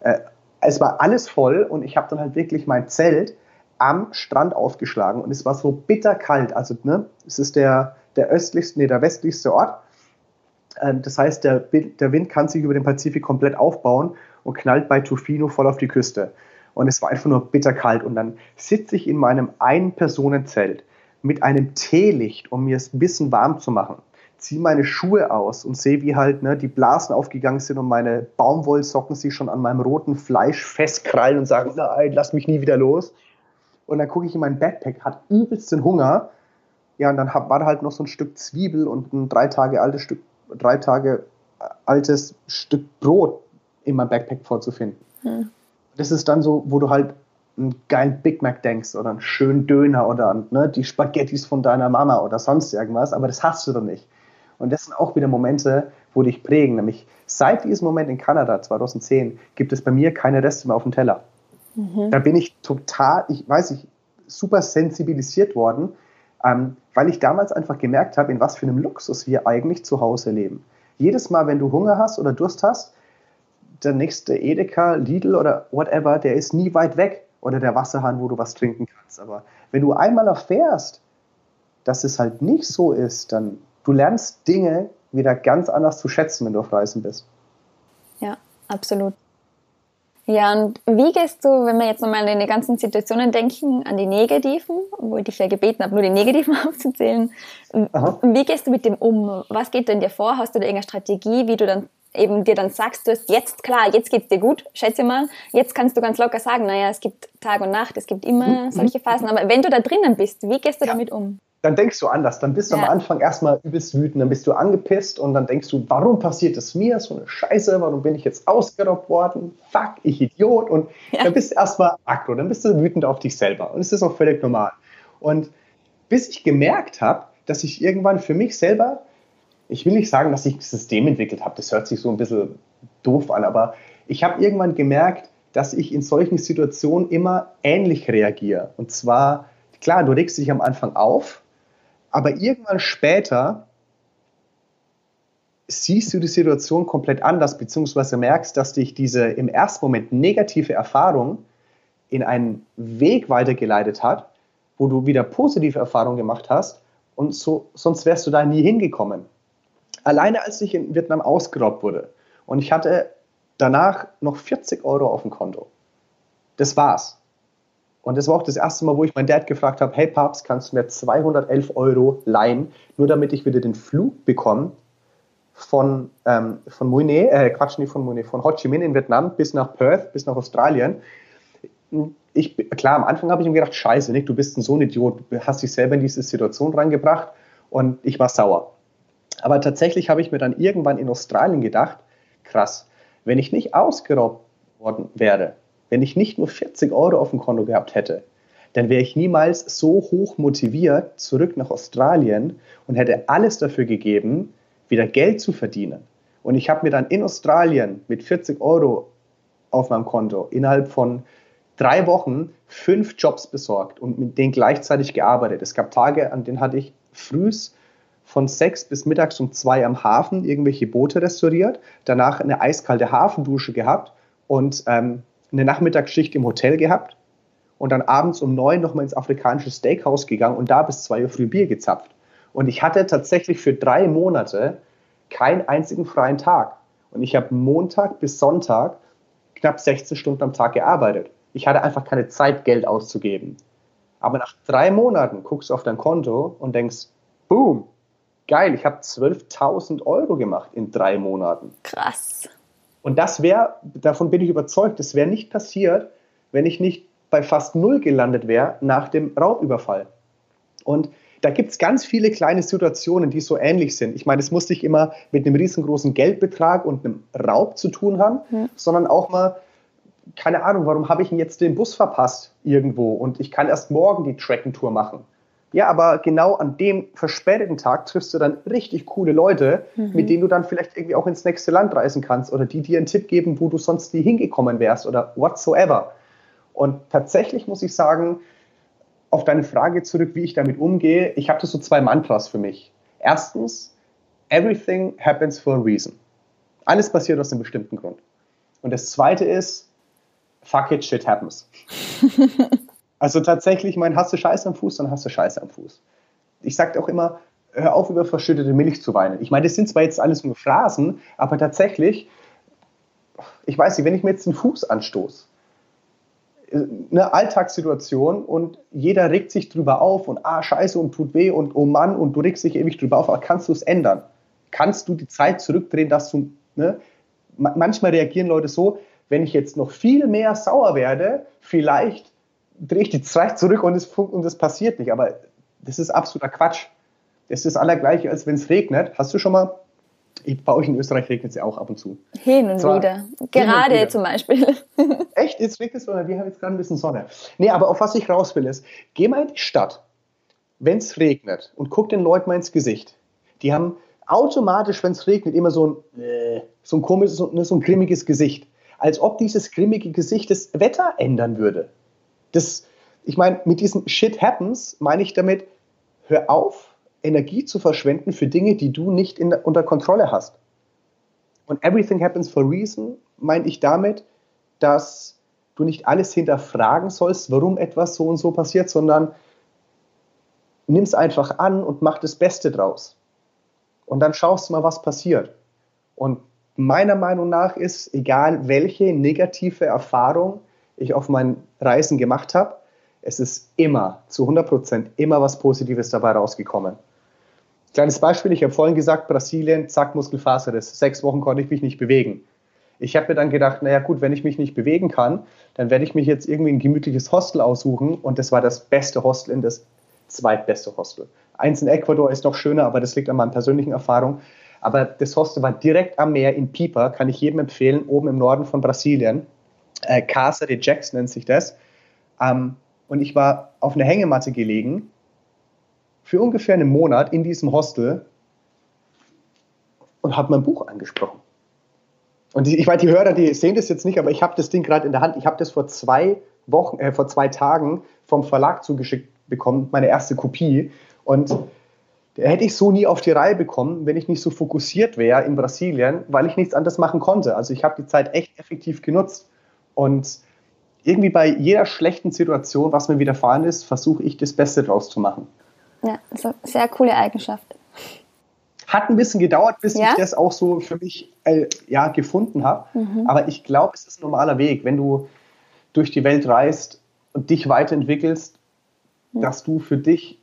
Speaker 2: Äh, es war alles voll und ich habe dann halt wirklich mein Zelt am Strand aufgeschlagen und es war so bitterkalt. Also, ne, es ist der, der östlichste, nee, der westlichste Ort das heißt, der, der Wind kann sich über den Pazifik komplett aufbauen und knallt bei Tofino voll auf die Küste. Und es war einfach nur bitterkalt. Und dann sitze ich in meinem Ein-Personen-Zelt mit einem Teelicht, um mir es ein bisschen warm zu machen. Ziehe meine Schuhe aus und sehe, wie halt ne, die Blasen aufgegangen sind und meine Baumwollsocken sich schon an meinem roten Fleisch festkrallen und sagen, nein, lass mich nie wieder los. Und dann gucke ich in mein Backpack, hat übelsten Hunger. Ja, und dann war da halt noch so ein Stück Zwiebel und ein drei Tage altes Stück drei Tage altes Stück Brot in meinem Backpack vorzufinden. Hm. Das ist dann so, wo du halt einen geilen Big Mac denkst oder einen schönen Döner oder ne, die Spaghettis von deiner Mama oder sonst irgendwas, aber das hast du doch nicht. Und das sind auch wieder Momente, wo dich prägen. Nämlich seit diesem Moment in Kanada 2010 gibt es bei mir keine Reste mehr auf dem Teller. Mhm. Da bin ich total, ich weiß nicht, super sensibilisiert worden, ähm, weil ich damals einfach gemerkt habe, in was für einem Luxus wir eigentlich zu Hause leben. Jedes Mal, wenn du Hunger hast oder Durst hast, der nächste Edeka, Lidl oder whatever, der ist nie weit weg oder der Wasserhahn, wo du was trinken kannst. Aber wenn du einmal erfährst, dass es halt nicht so ist, dann du lernst Dinge wieder ganz anders zu schätzen, wenn du auf Reisen bist.
Speaker 1: Ja, absolut. Ja, und wie gehst du, wenn wir jetzt nochmal an die ganzen Situationen denken, an die negativen, wo ich dich ja gebeten habe, nur die negativen aufzuzählen, Aha. wie gehst du mit dem um? Was geht denn dir vor? Hast du da irgendeine Strategie, wie du dann eben dir dann sagst, du hast jetzt, klar, jetzt geht's dir gut, schätze mal, jetzt kannst du ganz locker sagen, naja, es gibt Tag und Nacht, es gibt immer mhm. solche Phasen, aber wenn du da drinnen bist, wie gehst du ja. damit um?
Speaker 2: Dann denkst du anders. Dann bist du ja. am Anfang erstmal übelst wütend, dann bist du angepisst und dann denkst du, warum passiert es mir? So eine Scheiße, warum bin ich jetzt ausgeraubt worden? Fuck, ich Idiot. Und ja. dann bist du erstmal aggro, dann bist du wütend auf dich selber. Und es ist auch völlig normal. Und bis ich gemerkt habe, dass ich irgendwann für mich selber, ich will nicht sagen, dass ich ein System entwickelt habe, das hört sich so ein bisschen doof an, aber ich habe irgendwann gemerkt, dass ich in solchen Situationen immer ähnlich reagiere. Und zwar, klar, du regst dich am Anfang auf, aber irgendwann später siehst du die Situation komplett anders, beziehungsweise merkst, dass dich diese im ersten Moment negative Erfahrung in einen Weg weitergeleitet hat, wo du wieder positive Erfahrungen gemacht hast und so, sonst wärst du da nie hingekommen. Alleine als ich in Vietnam ausgeraubt wurde und ich hatte danach noch 40 Euro auf dem Konto. Das war's. Und das war auch das erste Mal, wo ich meinen Dad gefragt habe, hey Papst, kannst du mir 211 Euro leihen, nur damit ich wieder den Flug bekomme von, ähm, von Mui äh, Quatsch, nicht von Mui von Ho Chi Minh in Vietnam bis nach Perth, bis nach Australien. Ich, klar, am Anfang habe ich mir gedacht, scheiße, Nick, du bist so ein Idiot, du hast dich selber in diese Situation reingebracht und ich war sauer. Aber tatsächlich habe ich mir dann irgendwann in Australien gedacht, krass, wenn ich nicht ausgeraubt worden wäre, wenn ich nicht nur 40 Euro auf dem Konto gehabt hätte, dann wäre ich niemals so hoch motiviert zurück nach Australien und hätte alles dafür gegeben, wieder Geld zu verdienen. Und ich habe mir dann in Australien mit 40 Euro auf meinem Konto innerhalb von drei Wochen fünf Jobs besorgt und mit denen gleichzeitig gearbeitet. Es gab Tage, an denen hatte ich frühs von sechs bis mittags um zwei am Hafen irgendwelche Boote restauriert, danach eine eiskalte Hafendusche gehabt und ähm, eine Nachmittagsschicht im Hotel gehabt und dann abends um neun nochmal ins afrikanische Steakhouse gegangen und da bis zwei Uhr früh Bier gezapft. Und ich hatte tatsächlich für drei Monate keinen einzigen freien Tag. Und ich habe Montag bis Sonntag knapp 16 Stunden am Tag gearbeitet. Ich hatte einfach keine Zeit, Geld auszugeben. Aber nach drei Monaten guckst du auf dein Konto und denkst, boom, geil, ich habe 12.000 Euro gemacht in drei Monaten.
Speaker 1: Krass.
Speaker 2: Und das wäre, davon bin ich überzeugt, das wäre nicht passiert, wenn ich nicht bei fast null gelandet wäre nach dem Raubüberfall. Und da gibt es ganz viele kleine Situationen, die so ähnlich sind. Ich meine, es muss nicht immer mit einem riesengroßen Geldbetrag und einem Raub zu tun haben, mhm. sondern auch mal, keine Ahnung, warum habe ich denn jetzt den Bus verpasst irgendwo und ich kann erst morgen die Tracking-Tour machen. Ja, aber genau an dem verspäteten Tag triffst du dann richtig coole Leute, mhm. mit denen du dann vielleicht irgendwie auch ins nächste Land reisen kannst oder die dir einen Tipp geben, wo du sonst nie hingekommen wärst oder whatsoever. Und tatsächlich muss ich sagen, auf deine Frage zurück, wie ich damit umgehe, ich habe das so zwei Mantras für mich. Erstens, everything happens for a reason. Alles passiert aus einem bestimmten Grund. Und das zweite ist, fuck it, shit happens. also tatsächlich, mein, hast du Scheiße am Fuß, dann hast du Scheiße am Fuß. Ich sage auch immer, hör auf, über verschüttete Milch zu weinen. Ich meine, das sind zwar jetzt alles nur Phrasen, aber tatsächlich, ich weiß nicht, wenn ich mir jetzt den Fuß anstoße, eine Alltagssituation und jeder regt sich drüber auf und ah, scheiße und tut weh und oh Mann und du regst dich ewig drüber auf, aber kannst du es ändern? Kannst du die Zeit zurückdrehen, dass du, ne? Manchmal reagieren Leute so, wenn ich jetzt noch viel mehr sauer werde, vielleicht drehe ich die Zeit zurück und es, und es passiert nicht. Aber das ist absoluter Quatsch. Das ist Allergleiche, als wenn es regnet. Hast du schon mal bei euch in Österreich regnet es ja auch ab und zu.
Speaker 1: Hin und Zwar, wieder. Gerade und wieder. zum Beispiel.
Speaker 2: Echt? Jetzt regnet es oder wir haben jetzt gerade ein bisschen Sonne. Nee, aber auf was ich raus will ist, geh mal in die Stadt, wenn es regnet und guck den Leuten mal ins Gesicht. Die haben automatisch, wenn es regnet, immer so ein, äh, so ein komisches, ne, so ein grimmiges Gesicht. Als ob dieses grimmige Gesicht das Wetter ändern würde. Das, ich meine, mit diesem Shit happens meine ich damit, hör auf, Energie zu verschwenden für Dinge, die du nicht in, unter Kontrolle hast. Und everything happens for reason meine ich damit, dass du nicht alles hinterfragen sollst, warum etwas so und so passiert, sondern nimm es einfach an und mach das Beste draus. Und dann schaust du mal, was passiert. Und meiner Meinung nach ist, egal welche negative Erfahrung ich auf meinen Reisen gemacht habe, es ist immer, zu 100 Prozent, immer was Positives dabei rausgekommen. Kleines Beispiel, ich habe vorhin gesagt, Brasilien, zack, Muskelfaserriss. Sechs Wochen konnte ich mich nicht bewegen. Ich habe mir dann gedacht, naja gut, wenn ich mich nicht bewegen kann, dann werde ich mich jetzt irgendwie ein gemütliches Hostel aussuchen. Und das war das beste Hostel in das zweitbeste Hostel. Eins in Ecuador ist noch schöner, aber das liegt an meiner persönlichen Erfahrung. Aber das Hostel war direkt am Meer in Pipa, kann ich jedem empfehlen, oben im Norden von Brasilien. Äh, de Jax nennt sich das. Ähm, und ich war auf einer Hängematte gelegen für ungefähr einen Monat in diesem Hostel und habe mein Buch angesprochen. Und die, ich weiß, die Hörer, die sehen das jetzt nicht, aber ich habe das Ding gerade in der Hand. Ich habe das vor zwei Wochen, äh, vor zwei Tagen vom Verlag zugeschickt bekommen, meine erste Kopie. Und hätte ich so nie auf die Reihe bekommen, wenn ich nicht so fokussiert wäre in Brasilien, weil ich nichts anderes machen konnte. Also ich habe die Zeit echt effektiv genutzt. Und irgendwie bei jeder schlechten Situation, was mir widerfahren ist, versuche ich das Beste draus zu machen.
Speaker 1: Ja, das ist eine sehr coole Eigenschaft.
Speaker 2: Hat ein bisschen gedauert, bis ja? ich das auch so für mich äh, ja, gefunden habe. Mhm. Aber ich glaube, es ist ein normaler Weg, wenn du durch die Welt reist und dich weiterentwickelst, mhm. dass du für dich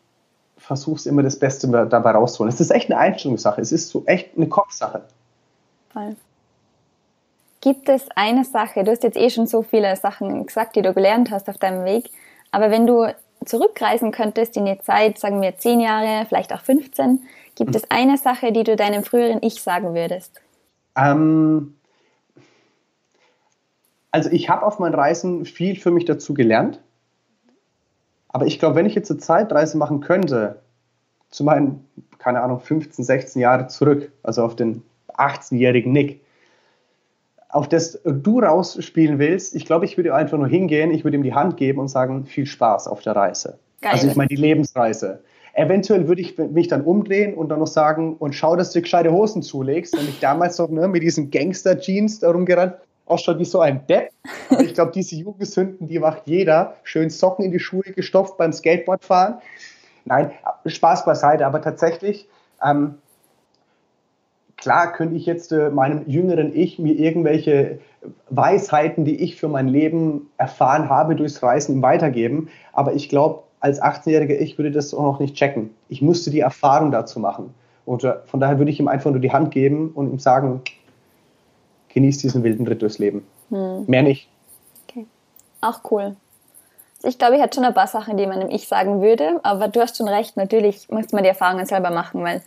Speaker 2: versuchst, immer das Beste dabei rauszuholen. Es ist echt eine Einstellungssache. Es ist so echt eine Kopfsache.
Speaker 1: Voll. Gibt es eine Sache, du hast jetzt eh schon so viele Sachen gesagt, die du gelernt hast auf deinem Weg, aber wenn du zurückreisen könntest in die Zeit, sagen wir zehn Jahre, vielleicht auch 15, gibt mhm. es eine Sache, die du deinem früheren Ich sagen würdest?
Speaker 2: Ähm, also ich habe auf meinen Reisen viel für mich dazu gelernt. Aber ich glaube, wenn ich jetzt eine Zeitreise machen könnte, zu meinen, keine Ahnung, 15, 16 Jahre zurück, also auf den 18-jährigen Nick, auf das du rausspielen willst, ich glaube, ich würde einfach nur hingehen, ich würde ihm die Hand geben und sagen, viel Spaß auf der Reise. Geil. Also ich meine die Lebensreise. Eventuell würde ich mich dann umdrehen und dann noch sagen, und schau, dass du gescheite Hosen zulegst. Und ich damals noch ne, mit diesen Gangster-Jeans da rumgerannt, auch schon wie so ein Depp. Aber ich glaube, diese Jugendsünden, die macht jeder. Schön Socken in die Schuhe gestopft beim Skateboardfahren. Nein, Spaß beiseite, aber tatsächlich, ähm, klar könnte ich jetzt äh, meinem jüngeren Ich mir irgendwelche Weisheiten, die ich für mein Leben erfahren habe, durchs Reisen weitergeben. Aber ich glaube, als 18-jähriger Ich würde das auch noch nicht checken. Ich musste die Erfahrung dazu machen. Und äh, von daher würde ich ihm einfach nur die Hand geben und ihm sagen, genieß diesen wilden Ritt durchs Leben. Hm. Mehr nicht.
Speaker 1: Okay. Auch cool. Also ich glaube, ich hätte schon ein paar Sachen, die man dem Ich sagen würde, aber du hast schon recht, natürlich muss man die Erfahrungen selber machen, weil.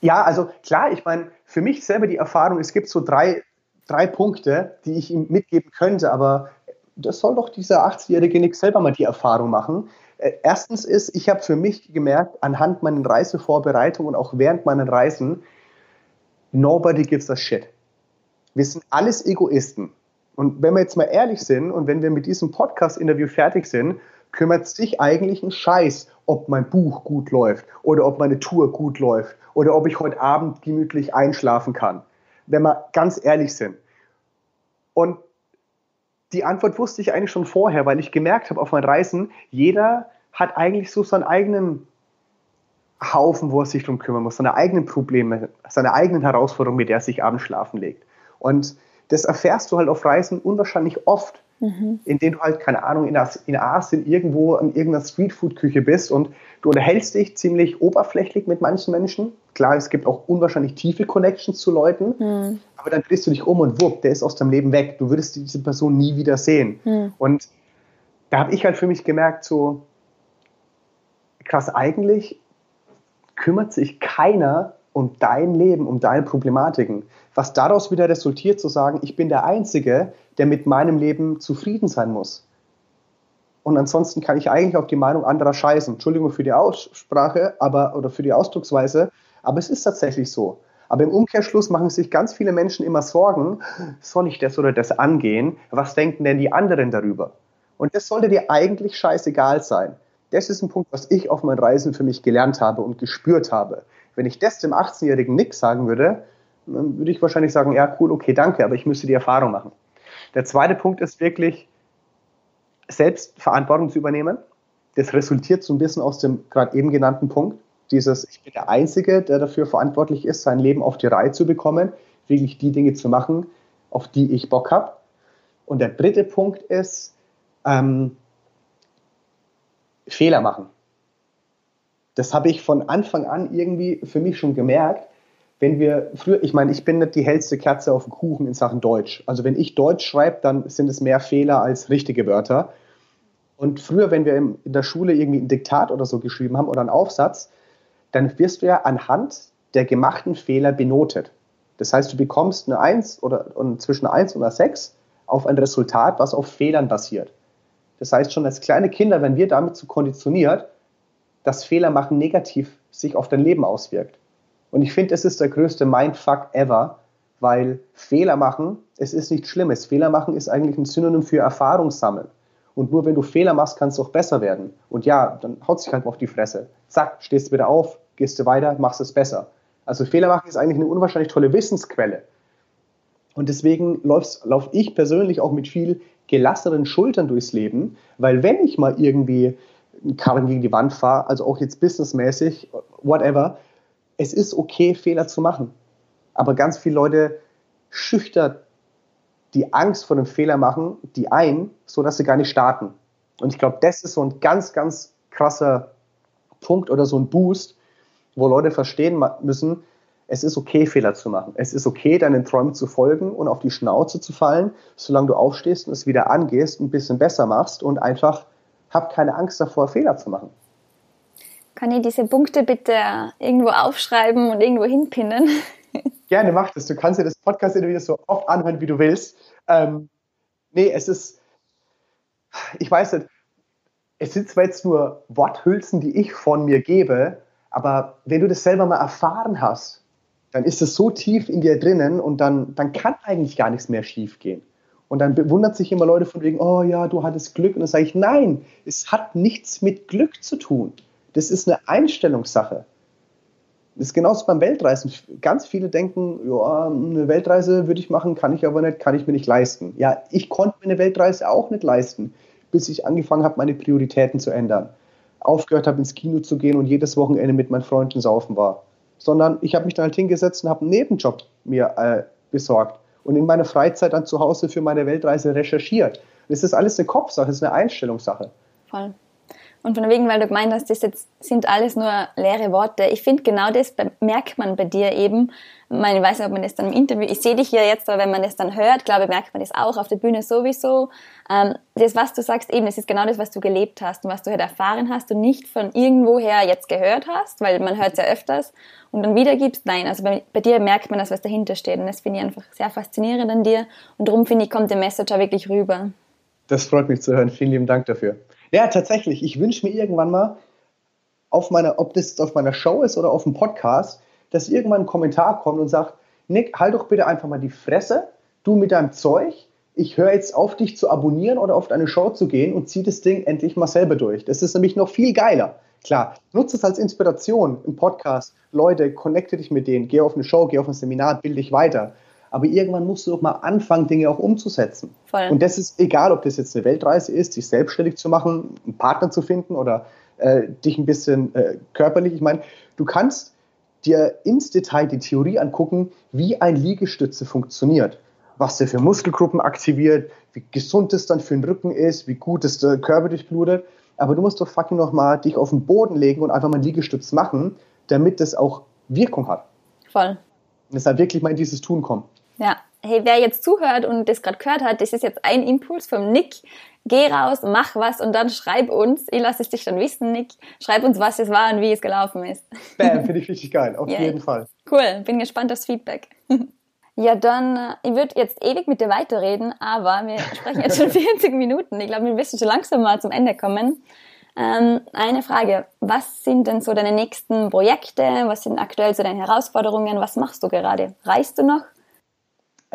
Speaker 2: Ja, also klar, ich meine, für mich selber die Erfahrung, es gibt so drei, drei Punkte, die ich ihm mitgeben könnte, aber das soll doch dieser 80-jährige Nick selber mal die Erfahrung machen. Äh, erstens ist, ich habe für mich gemerkt, anhand meiner Reisevorbereitung und auch während meiner Reisen, nobody gives a shit. Wir sind alles Egoisten. Und wenn wir jetzt mal ehrlich sind und wenn wir mit diesem Podcast-Interview fertig sind, kümmert sich eigentlich ein Scheiß, ob mein Buch gut läuft oder ob meine Tour gut läuft oder ob ich heute Abend gemütlich einschlafen kann. Wenn wir ganz ehrlich sind. Und die Antwort wusste ich eigentlich schon vorher, weil ich gemerkt habe auf meinen Reisen, jeder hat eigentlich so seinen eigenen Haufen, wo er sich drum kümmern muss, seine eigenen Probleme, seine eigenen Herausforderungen, mit der er sich abends schlafen legt. Und das erfährst du halt auf Reisen unwahrscheinlich oft, mhm. in denen du halt, keine Ahnung, in, in Asien irgendwo in irgendeiner Streetfood-Küche bist und du unterhältst dich ziemlich oberflächlich mit manchen Menschen. Klar, es gibt auch unwahrscheinlich tiefe Connections zu Leuten, mhm. aber dann drehst du dich um und wupp, der ist aus deinem Leben weg. Du würdest diese Person nie wieder sehen. Mhm. Und da habe ich halt für mich gemerkt, so krass, eigentlich kümmert sich keiner um dein Leben, um deine Problematiken. Was daraus wieder resultiert, zu sagen, ich bin der Einzige, der mit meinem Leben zufrieden sein muss. Und ansonsten kann ich eigentlich auf die Meinung anderer scheißen. Entschuldigung für die Aussprache aber, oder für die Ausdrucksweise, aber es ist tatsächlich so. Aber im Umkehrschluss machen sich ganz viele Menschen immer Sorgen, soll ich das oder das angehen? Was denken denn die anderen darüber? Und das sollte dir eigentlich scheißegal sein. Das ist ein Punkt, was ich auf meinen Reisen für mich gelernt habe und gespürt habe. Wenn ich das dem 18-jährigen Nick sagen würde, dann würde ich wahrscheinlich sagen, ja, cool, okay, danke, aber ich müsste die Erfahrung machen. Der zweite Punkt ist wirklich, selbst Verantwortung zu übernehmen. Das resultiert so ein bisschen aus dem gerade eben genannten Punkt. Dieses, ich bin der Einzige, der dafür verantwortlich ist, sein Leben auf die Reihe zu bekommen, wirklich die Dinge zu machen, auf die ich Bock habe. Und der dritte Punkt ist, ähm, Fehler machen das habe ich von Anfang an irgendwie für mich schon gemerkt. Wenn wir früher, ich meine, ich bin nicht die hellste Kerze auf dem Kuchen in Sachen Deutsch. Also wenn ich Deutsch schreibe, dann sind es mehr Fehler als richtige Wörter. Und früher, wenn wir in der Schule irgendwie ein Diktat oder so geschrieben haben oder einen Aufsatz, dann wirst du ja anhand der gemachten Fehler benotet. Das heißt, du bekommst eine 1 oder zwischen 1 und einer 6 auf ein Resultat, was auf Fehlern basiert. Das heißt, schon als kleine Kinder, wenn wir damit zu konditioniert, dass Fehler machen negativ sich auf dein Leben auswirkt. Und ich finde, es ist der größte Mindfuck ever, weil Fehler machen, es ist nichts Schlimmes. Fehler machen ist eigentlich ein Synonym für Erfahrung sammeln. Und nur wenn du Fehler machst, kannst du auch besser werden. Und ja, dann haut sich halt auf die Fresse. Zack, stehst du wieder auf, gehst du weiter, machst es besser. Also Fehler machen ist eigentlich eine unwahrscheinlich tolle Wissensquelle. Und deswegen laufe ich persönlich auch mit viel gelassenen Schultern durchs Leben, weil wenn ich mal irgendwie Karren gegen die Wand fahre, also auch jetzt businessmäßig, whatever. Es ist okay, Fehler zu machen. Aber ganz viele Leute schüchtern die Angst vor dem Fehler machen, die ein, sodass sie gar nicht starten. Und ich glaube, das ist so ein ganz, ganz krasser Punkt oder so ein Boost, wo Leute verstehen müssen, es ist okay, Fehler zu machen. Es ist okay, deinen Träumen zu folgen und auf die Schnauze zu fallen, solange du aufstehst und es wieder angehst, ein bisschen besser machst und einfach hab keine Angst davor, Fehler zu machen.
Speaker 1: Kann ich diese Punkte bitte irgendwo aufschreiben und irgendwo hinpinnen?
Speaker 2: Gerne mach das. Du kannst dir das Podcast-Interview so oft anhören, wie du willst. Ähm, nee, es ist, ich weiß nicht, es sind zwar jetzt nur Worthülsen, die ich von mir gebe, aber wenn du das selber mal erfahren hast, dann ist es so tief in dir drinnen und dann, dann kann eigentlich gar nichts mehr schief gehen. Und dann bewundert sich immer Leute von wegen, oh ja, du hattest Glück. Und dann sage ich, nein, es hat nichts mit Glück zu tun. Das ist eine Einstellungssache. Das ist genauso beim Weltreisen. Ganz viele denken, ja, eine Weltreise würde ich machen, kann ich aber nicht, kann ich mir nicht leisten. Ja, ich konnte mir eine Weltreise auch nicht leisten, bis ich angefangen habe, meine Prioritäten zu ändern. Aufgehört habe, ins Kino zu gehen und jedes Wochenende mit meinen Freunden saufen war. Sondern ich habe mich dann halt hingesetzt und habe einen Nebenjob mir äh, besorgt und in meiner Freizeit dann zu Hause für meine Weltreise recherchiert. Das ist alles eine Kopfsache, das ist eine Einstellungssache.
Speaker 1: Voll. Und von wegen, weil du gemeint hast, das jetzt sind alles nur leere Worte. Ich finde, genau das merkt man bei dir eben. Ich, meine, ich weiß nicht, ob man das dann im Interview, ich sehe dich hier jetzt, aber wenn man das dann hört, glaube ich, merkt man das auch auf der Bühne sowieso. Ähm, das, was du sagst, eben, das ist genau das, was du gelebt hast und was du halt erfahren hast und nicht von irgendwoher jetzt gehört hast, weil man hört es ja öfters und dann wiedergibst. Nein, also bei, bei dir merkt man das, was dahinter steht und das finde ich einfach sehr faszinierend an dir und darum finde ich, kommt der Message wirklich rüber.
Speaker 2: Das freut mich zu hören. Vielen lieben Dank dafür. Ja, tatsächlich. Ich wünsche mir irgendwann mal, auf meiner, ob das auf meiner Show ist oder auf dem Podcast, dass irgendwann ein Kommentar kommt und sagt, Nick, halt doch bitte einfach mal die Fresse, du mit deinem Zeug, ich höre jetzt auf, dich zu abonnieren oder auf deine Show zu gehen und zieh das Ding endlich mal selber durch. Das ist nämlich noch viel geiler. Klar, nutze es als Inspiration im Podcast. Leute, connecte dich mit denen, geh auf eine Show, geh auf ein Seminar, bilde dich weiter. Aber irgendwann musst du doch mal anfangen, Dinge auch umzusetzen. Voll. Und das ist egal, ob das jetzt eine Weltreise ist, sich selbstständig zu machen, einen Partner zu finden oder äh, dich ein bisschen äh, körperlich. Ich meine, du kannst dir ins Detail die Theorie angucken, wie ein Liegestütze funktioniert. Was der für Muskelgruppen aktiviert, wie gesund es dann für den Rücken ist, wie gut es der Körper durchblutet. Aber du musst doch fucking nochmal dich auf den Boden legen und einfach mal einen Liegestütz machen, damit das auch Wirkung hat.
Speaker 1: Voll.
Speaker 2: Und deshalb wirklich mal in dieses Tun kommen.
Speaker 1: Ja, hey, wer jetzt zuhört und das gerade gehört hat, das ist jetzt ein Impuls vom Nick. Geh raus, mach was und dann schreib uns. Ich lasse es dich dann wissen, Nick. Schreib uns, was es war und wie es gelaufen ist.
Speaker 2: Bam, finde ich richtig geil, auf yeah. jeden Fall.
Speaker 1: Cool, bin gespannt aufs Feedback. Ja, dann, äh, ich würde jetzt ewig mit dir weiterreden, aber wir sprechen jetzt schon 40 Minuten. Ich glaube, wir müssen schon langsam mal zum Ende kommen. Ähm, eine Frage, was sind denn so deine nächsten Projekte? Was sind aktuell so deine Herausforderungen? Was machst du gerade? Reist du noch?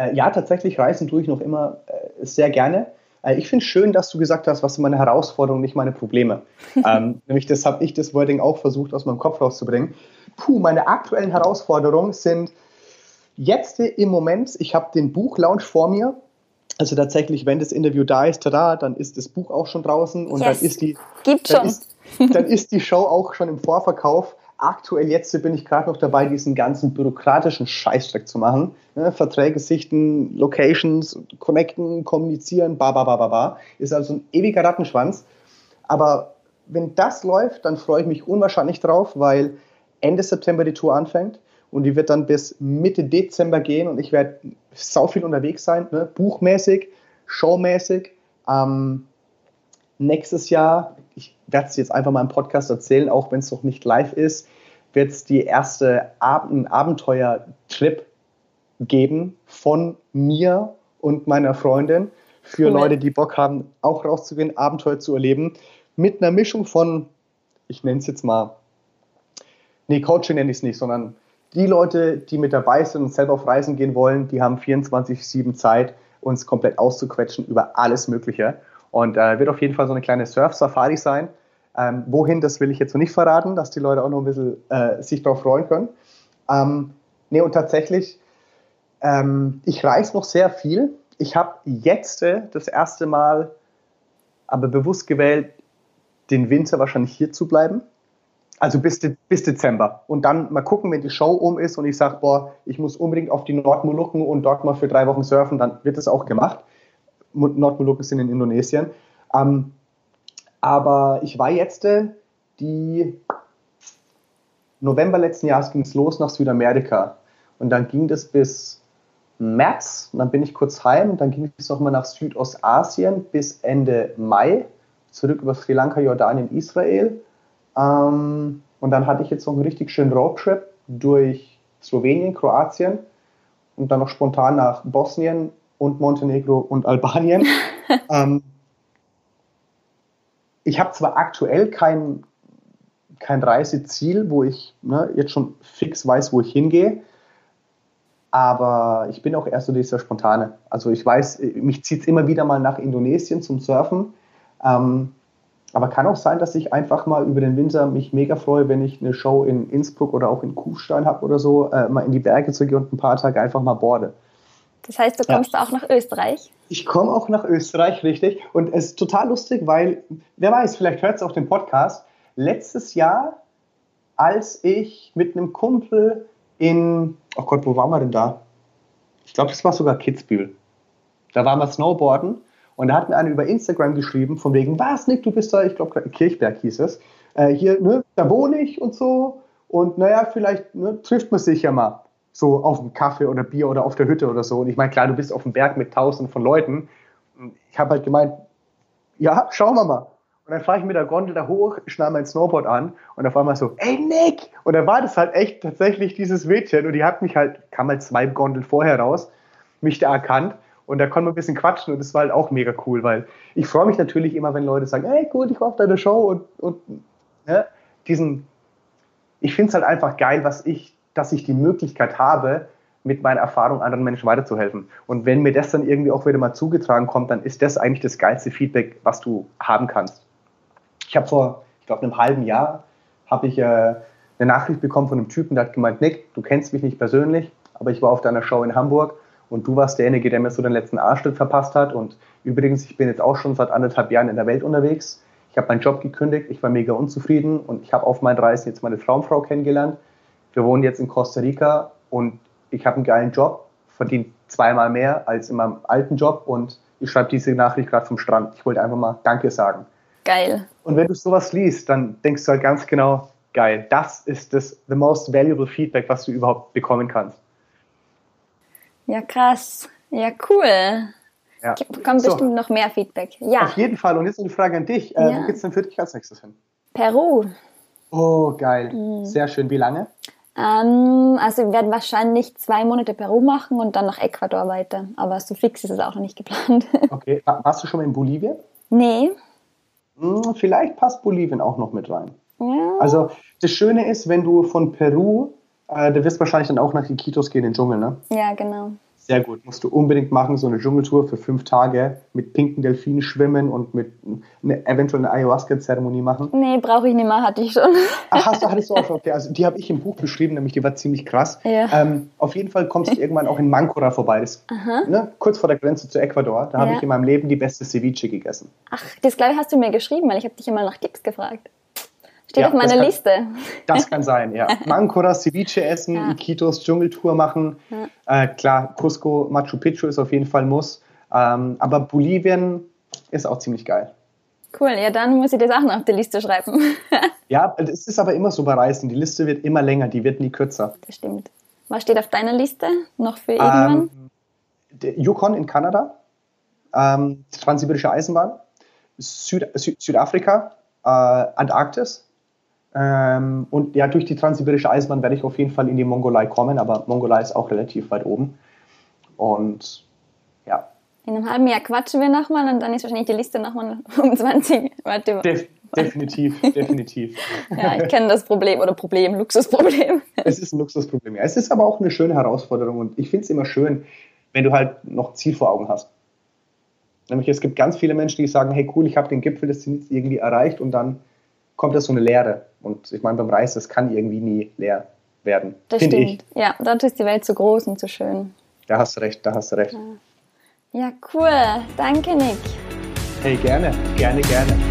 Speaker 2: Äh, ja, tatsächlich reisen tue ich noch immer äh, sehr gerne. Äh, ich finde es schön, dass du gesagt hast, was sind meine Herausforderungen, nicht meine Probleme. ähm, nämlich das habe ich das Wording auch versucht, aus meinem Kopf rauszubringen. Puh, meine aktuellen Herausforderungen sind jetzt im Moment, ich habe den Buchlaunch vor mir. Also tatsächlich, wenn das Interview da ist, tada, dann ist das Buch auch schon draußen und yes. dann ist die
Speaker 1: Gibt
Speaker 2: dann
Speaker 1: schon.
Speaker 2: Ist, dann ist die Show auch schon im Vorverkauf aktuell jetzt bin ich gerade noch dabei, diesen ganzen bürokratischen Scheißdreck zu machen. Ne? Verträge sichten, Locations, connecten, kommunizieren, ba, ba, ba, ba, ba. Ist also ein ewiger Rattenschwanz. Aber wenn das läuft, dann freue ich mich unwahrscheinlich drauf, weil Ende September die Tour anfängt und die wird dann bis Mitte Dezember gehen und ich werde sau viel unterwegs sein, ne? buchmäßig, showmäßig. Ähm, nächstes Jahr, ich werde es jetzt einfach mal im Podcast erzählen, auch wenn es noch nicht live ist, wird es die erste Ab Abenteuer-Trip geben von mir und meiner Freundin für cool. Leute, die Bock haben, auch rauszugehen, Abenteuer zu erleben, mit einer Mischung von, ich nenne es jetzt mal, nee, Coaching nenne ich es nicht, sondern die Leute, die mit dabei sind und selber auf Reisen gehen wollen, die haben 24-7 Zeit, uns komplett auszuquetschen über alles Mögliche. Und äh, wird auf jeden Fall so eine kleine Surf-Safari sein. Ähm, wohin, das will ich jetzt noch nicht verraten, dass die Leute auch noch ein bisschen äh, sich darauf freuen können. Ähm, nee, und tatsächlich, ähm, ich reise noch sehr viel. Ich habe jetzt äh, das erste Mal aber bewusst gewählt, den Winter wahrscheinlich hier zu bleiben. Also bis, de bis Dezember. Und dann mal gucken, wenn die Show um ist und ich sage, boah, ich muss unbedingt auf die Nordmolukken und dort mal für drei Wochen surfen, dann wird das auch gemacht. Nordmolukken sind in Indonesien. Ähm, aber ich war jetzt äh, die November letzten Jahres ging es los nach Südamerika. Und dann ging das bis März. Und dann bin ich kurz heim. Dann ging es nochmal nach Südostasien bis Ende Mai. Zurück über Sri Lanka, Jordanien, Israel. Ähm, und dann hatte ich jetzt noch einen richtig schönen Roadtrip durch Slowenien, Kroatien und dann noch spontan nach Bosnien und Montenegro und Albanien. ich habe zwar aktuell kein, kein Reiseziel, wo ich ne, jetzt schon fix weiß, wo ich hingehe, aber ich bin auch erst so dieser Spontane. Also ich weiß, mich zieht es immer wieder mal nach Indonesien zum Surfen. Ähm, aber kann auch sein, dass ich einfach mal über den Winter mich mega freue, wenn ich eine Show in Innsbruck oder auch in Kufstein habe oder so, äh, mal in die Berge zu gehen und ein paar Tage einfach mal borde.
Speaker 1: Das heißt, du kommst ja. auch nach Österreich?
Speaker 2: Ich komme auch nach Österreich, richtig. Und es ist total lustig, weil, wer weiß, vielleicht hört es auch den Podcast. Letztes Jahr, als ich mit einem Kumpel in, oh Gott, wo waren wir denn da? Ich glaube, das war sogar Kitzbühel. Da waren wir Snowboarden Und da hat mir einer über Instagram geschrieben, von wegen, was, Nick, du bist da, ich glaube, Kirchberg hieß es. Äh, hier, ne, da wohne ich und so. Und naja, vielleicht ne, trifft man sich ja mal so auf dem Kaffee oder Bier oder auf der Hütte oder so. Und ich meine, klar, du bist auf dem Berg mit tausenden von Leuten. Ich habe halt gemeint, ja, schauen wir mal. Und dann fahre ich mit der Gondel da hoch, schnalle mein Snowboard an und auf einmal so, ey Nick! Und dann war das halt echt tatsächlich dieses Mädchen und die hat mich halt, kam halt zwei Gondeln vorher raus, mich da erkannt und da konnten wir ein bisschen quatschen und das war halt auch mega cool, weil ich freue mich natürlich immer, wenn Leute sagen, ey gut, ich war auf deine Show und, und ne, diesen, ich finde es halt einfach geil, was ich, dass ich die Möglichkeit habe, mit meiner Erfahrung anderen Menschen weiterzuhelfen. Und wenn mir das dann irgendwie auch wieder mal zugetragen kommt, dann ist das eigentlich das geilste Feedback, was du haben kannst. Ich habe vor, ich glaube, einem halben Jahr habe ich äh, eine Nachricht bekommen von einem Typen, der hat gemeint, Nick, du kennst mich nicht persönlich, aber ich war auf deiner Show in Hamburg und du warst derjenige, der mir so den letzten Arschtritt verpasst hat. Und übrigens, ich bin jetzt auch schon seit anderthalb Jahren in der Welt unterwegs. Ich habe meinen Job gekündigt, ich war mega unzufrieden und ich habe auf meinen Reisen jetzt meine Traumfrau kennengelernt. Wir wohnen jetzt in Costa Rica und ich habe einen geilen Job, verdiene zweimal mehr als in meinem alten Job und ich schreibe diese Nachricht gerade vom Strand. Ich wollte einfach mal Danke sagen.
Speaker 1: Geil.
Speaker 2: Und wenn du sowas liest, dann denkst du halt ganz genau, geil, das ist das the most valuable Feedback, was du überhaupt bekommen kannst.
Speaker 1: Ja, krass. Ja, cool. Ja. Kommt so. bestimmt noch mehr Feedback. Ja.
Speaker 2: Auf jeden Fall. Und jetzt eine Frage an dich. Äh, ja. Wo geht's denn für dich als nächstes hin?
Speaker 1: Peru.
Speaker 2: Oh, geil. Mhm. Sehr schön. Wie lange?
Speaker 1: Ähm, also wir werden wahrscheinlich zwei Monate Peru machen und dann nach Ecuador weiter. Aber so fix ist es auch noch nicht geplant.
Speaker 2: Okay. Warst du schon mal in Bolivien?
Speaker 1: Nee.
Speaker 2: Hm, vielleicht passt Bolivien auch noch mit rein. Ja. Also das Schöne ist, wenn du von Peru, äh, du wirst wahrscheinlich dann auch nach Iquitos gehen, in den Dschungel, ne?
Speaker 1: Ja, genau.
Speaker 2: Sehr gut, musst du unbedingt machen, so eine Dschungeltour für fünf Tage mit pinken Delfinen schwimmen und mit eine, eventuell eine Ayahuasca-Zeremonie machen.
Speaker 1: Nee, brauche ich nicht mehr, hatte ich schon.
Speaker 2: Ach, hast du, hattest du auch schon, okay. Also die habe ich im Buch beschrieben, nämlich die war ziemlich krass. Ja. Ähm, auf jeden Fall kommst du irgendwann auch in Mancora vorbei, das, ne, kurz vor der Grenze zu Ecuador. Da ja. habe ich in meinem Leben die beste Ceviche gegessen.
Speaker 1: Ach, das glaube ich hast du mir geschrieben, weil ich habe dich immer nach Tipps gefragt. Steht ja, auf meiner
Speaker 2: kann,
Speaker 1: Liste.
Speaker 2: Das kann sein, ja. Mancora, Ceviche essen, ja. Iquitos Dschungeltour machen. Ja. Äh, klar, Cusco, Machu Picchu ist auf jeden Fall Muss. Ähm, aber Bolivien ist auch ziemlich geil.
Speaker 1: Cool, ja, dann muss ich das auch noch auf die Liste schreiben.
Speaker 2: ja, es ist aber immer so bei Reisen. Die Liste wird immer länger, die wird nie kürzer.
Speaker 1: Das stimmt. Was steht auf deiner Liste noch für irgendwann?
Speaker 2: Ähm, Yukon in Kanada, ähm, Transsibirische Eisenbahn, Süd Süd Südafrika, äh, Antarktis, ähm, und ja, durch die Transsibirische Eisenbahn werde ich auf jeden Fall in die Mongolei kommen, aber Mongolei ist auch relativ weit oben. Und ja.
Speaker 1: In einem halben Jahr quatschen wir nochmal und dann ist wahrscheinlich die Liste nochmal um 20. Warte.
Speaker 2: Def definitiv, definitiv.
Speaker 1: ja, ich kenne das Problem oder Problem, Luxusproblem.
Speaker 2: es ist ein Luxusproblem, ja. Es ist aber auch eine schöne Herausforderung und ich finde es immer schön, wenn du halt noch Ziel vor Augen hast. Nämlich es gibt ganz viele Menschen, die sagen, hey cool, ich habe den Gipfel des Ziels irgendwie erreicht und dann kommt da so eine Leere. Und ich meine, beim Reis, das kann irgendwie nie leer werden.
Speaker 1: Das stimmt. Ich. Ja, dort ist die Welt zu groß und zu schön.
Speaker 2: Da hast du recht, da hast du recht.
Speaker 1: Ja, ja cool. Danke, Nick.
Speaker 2: Hey, gerne, gerne, gerne.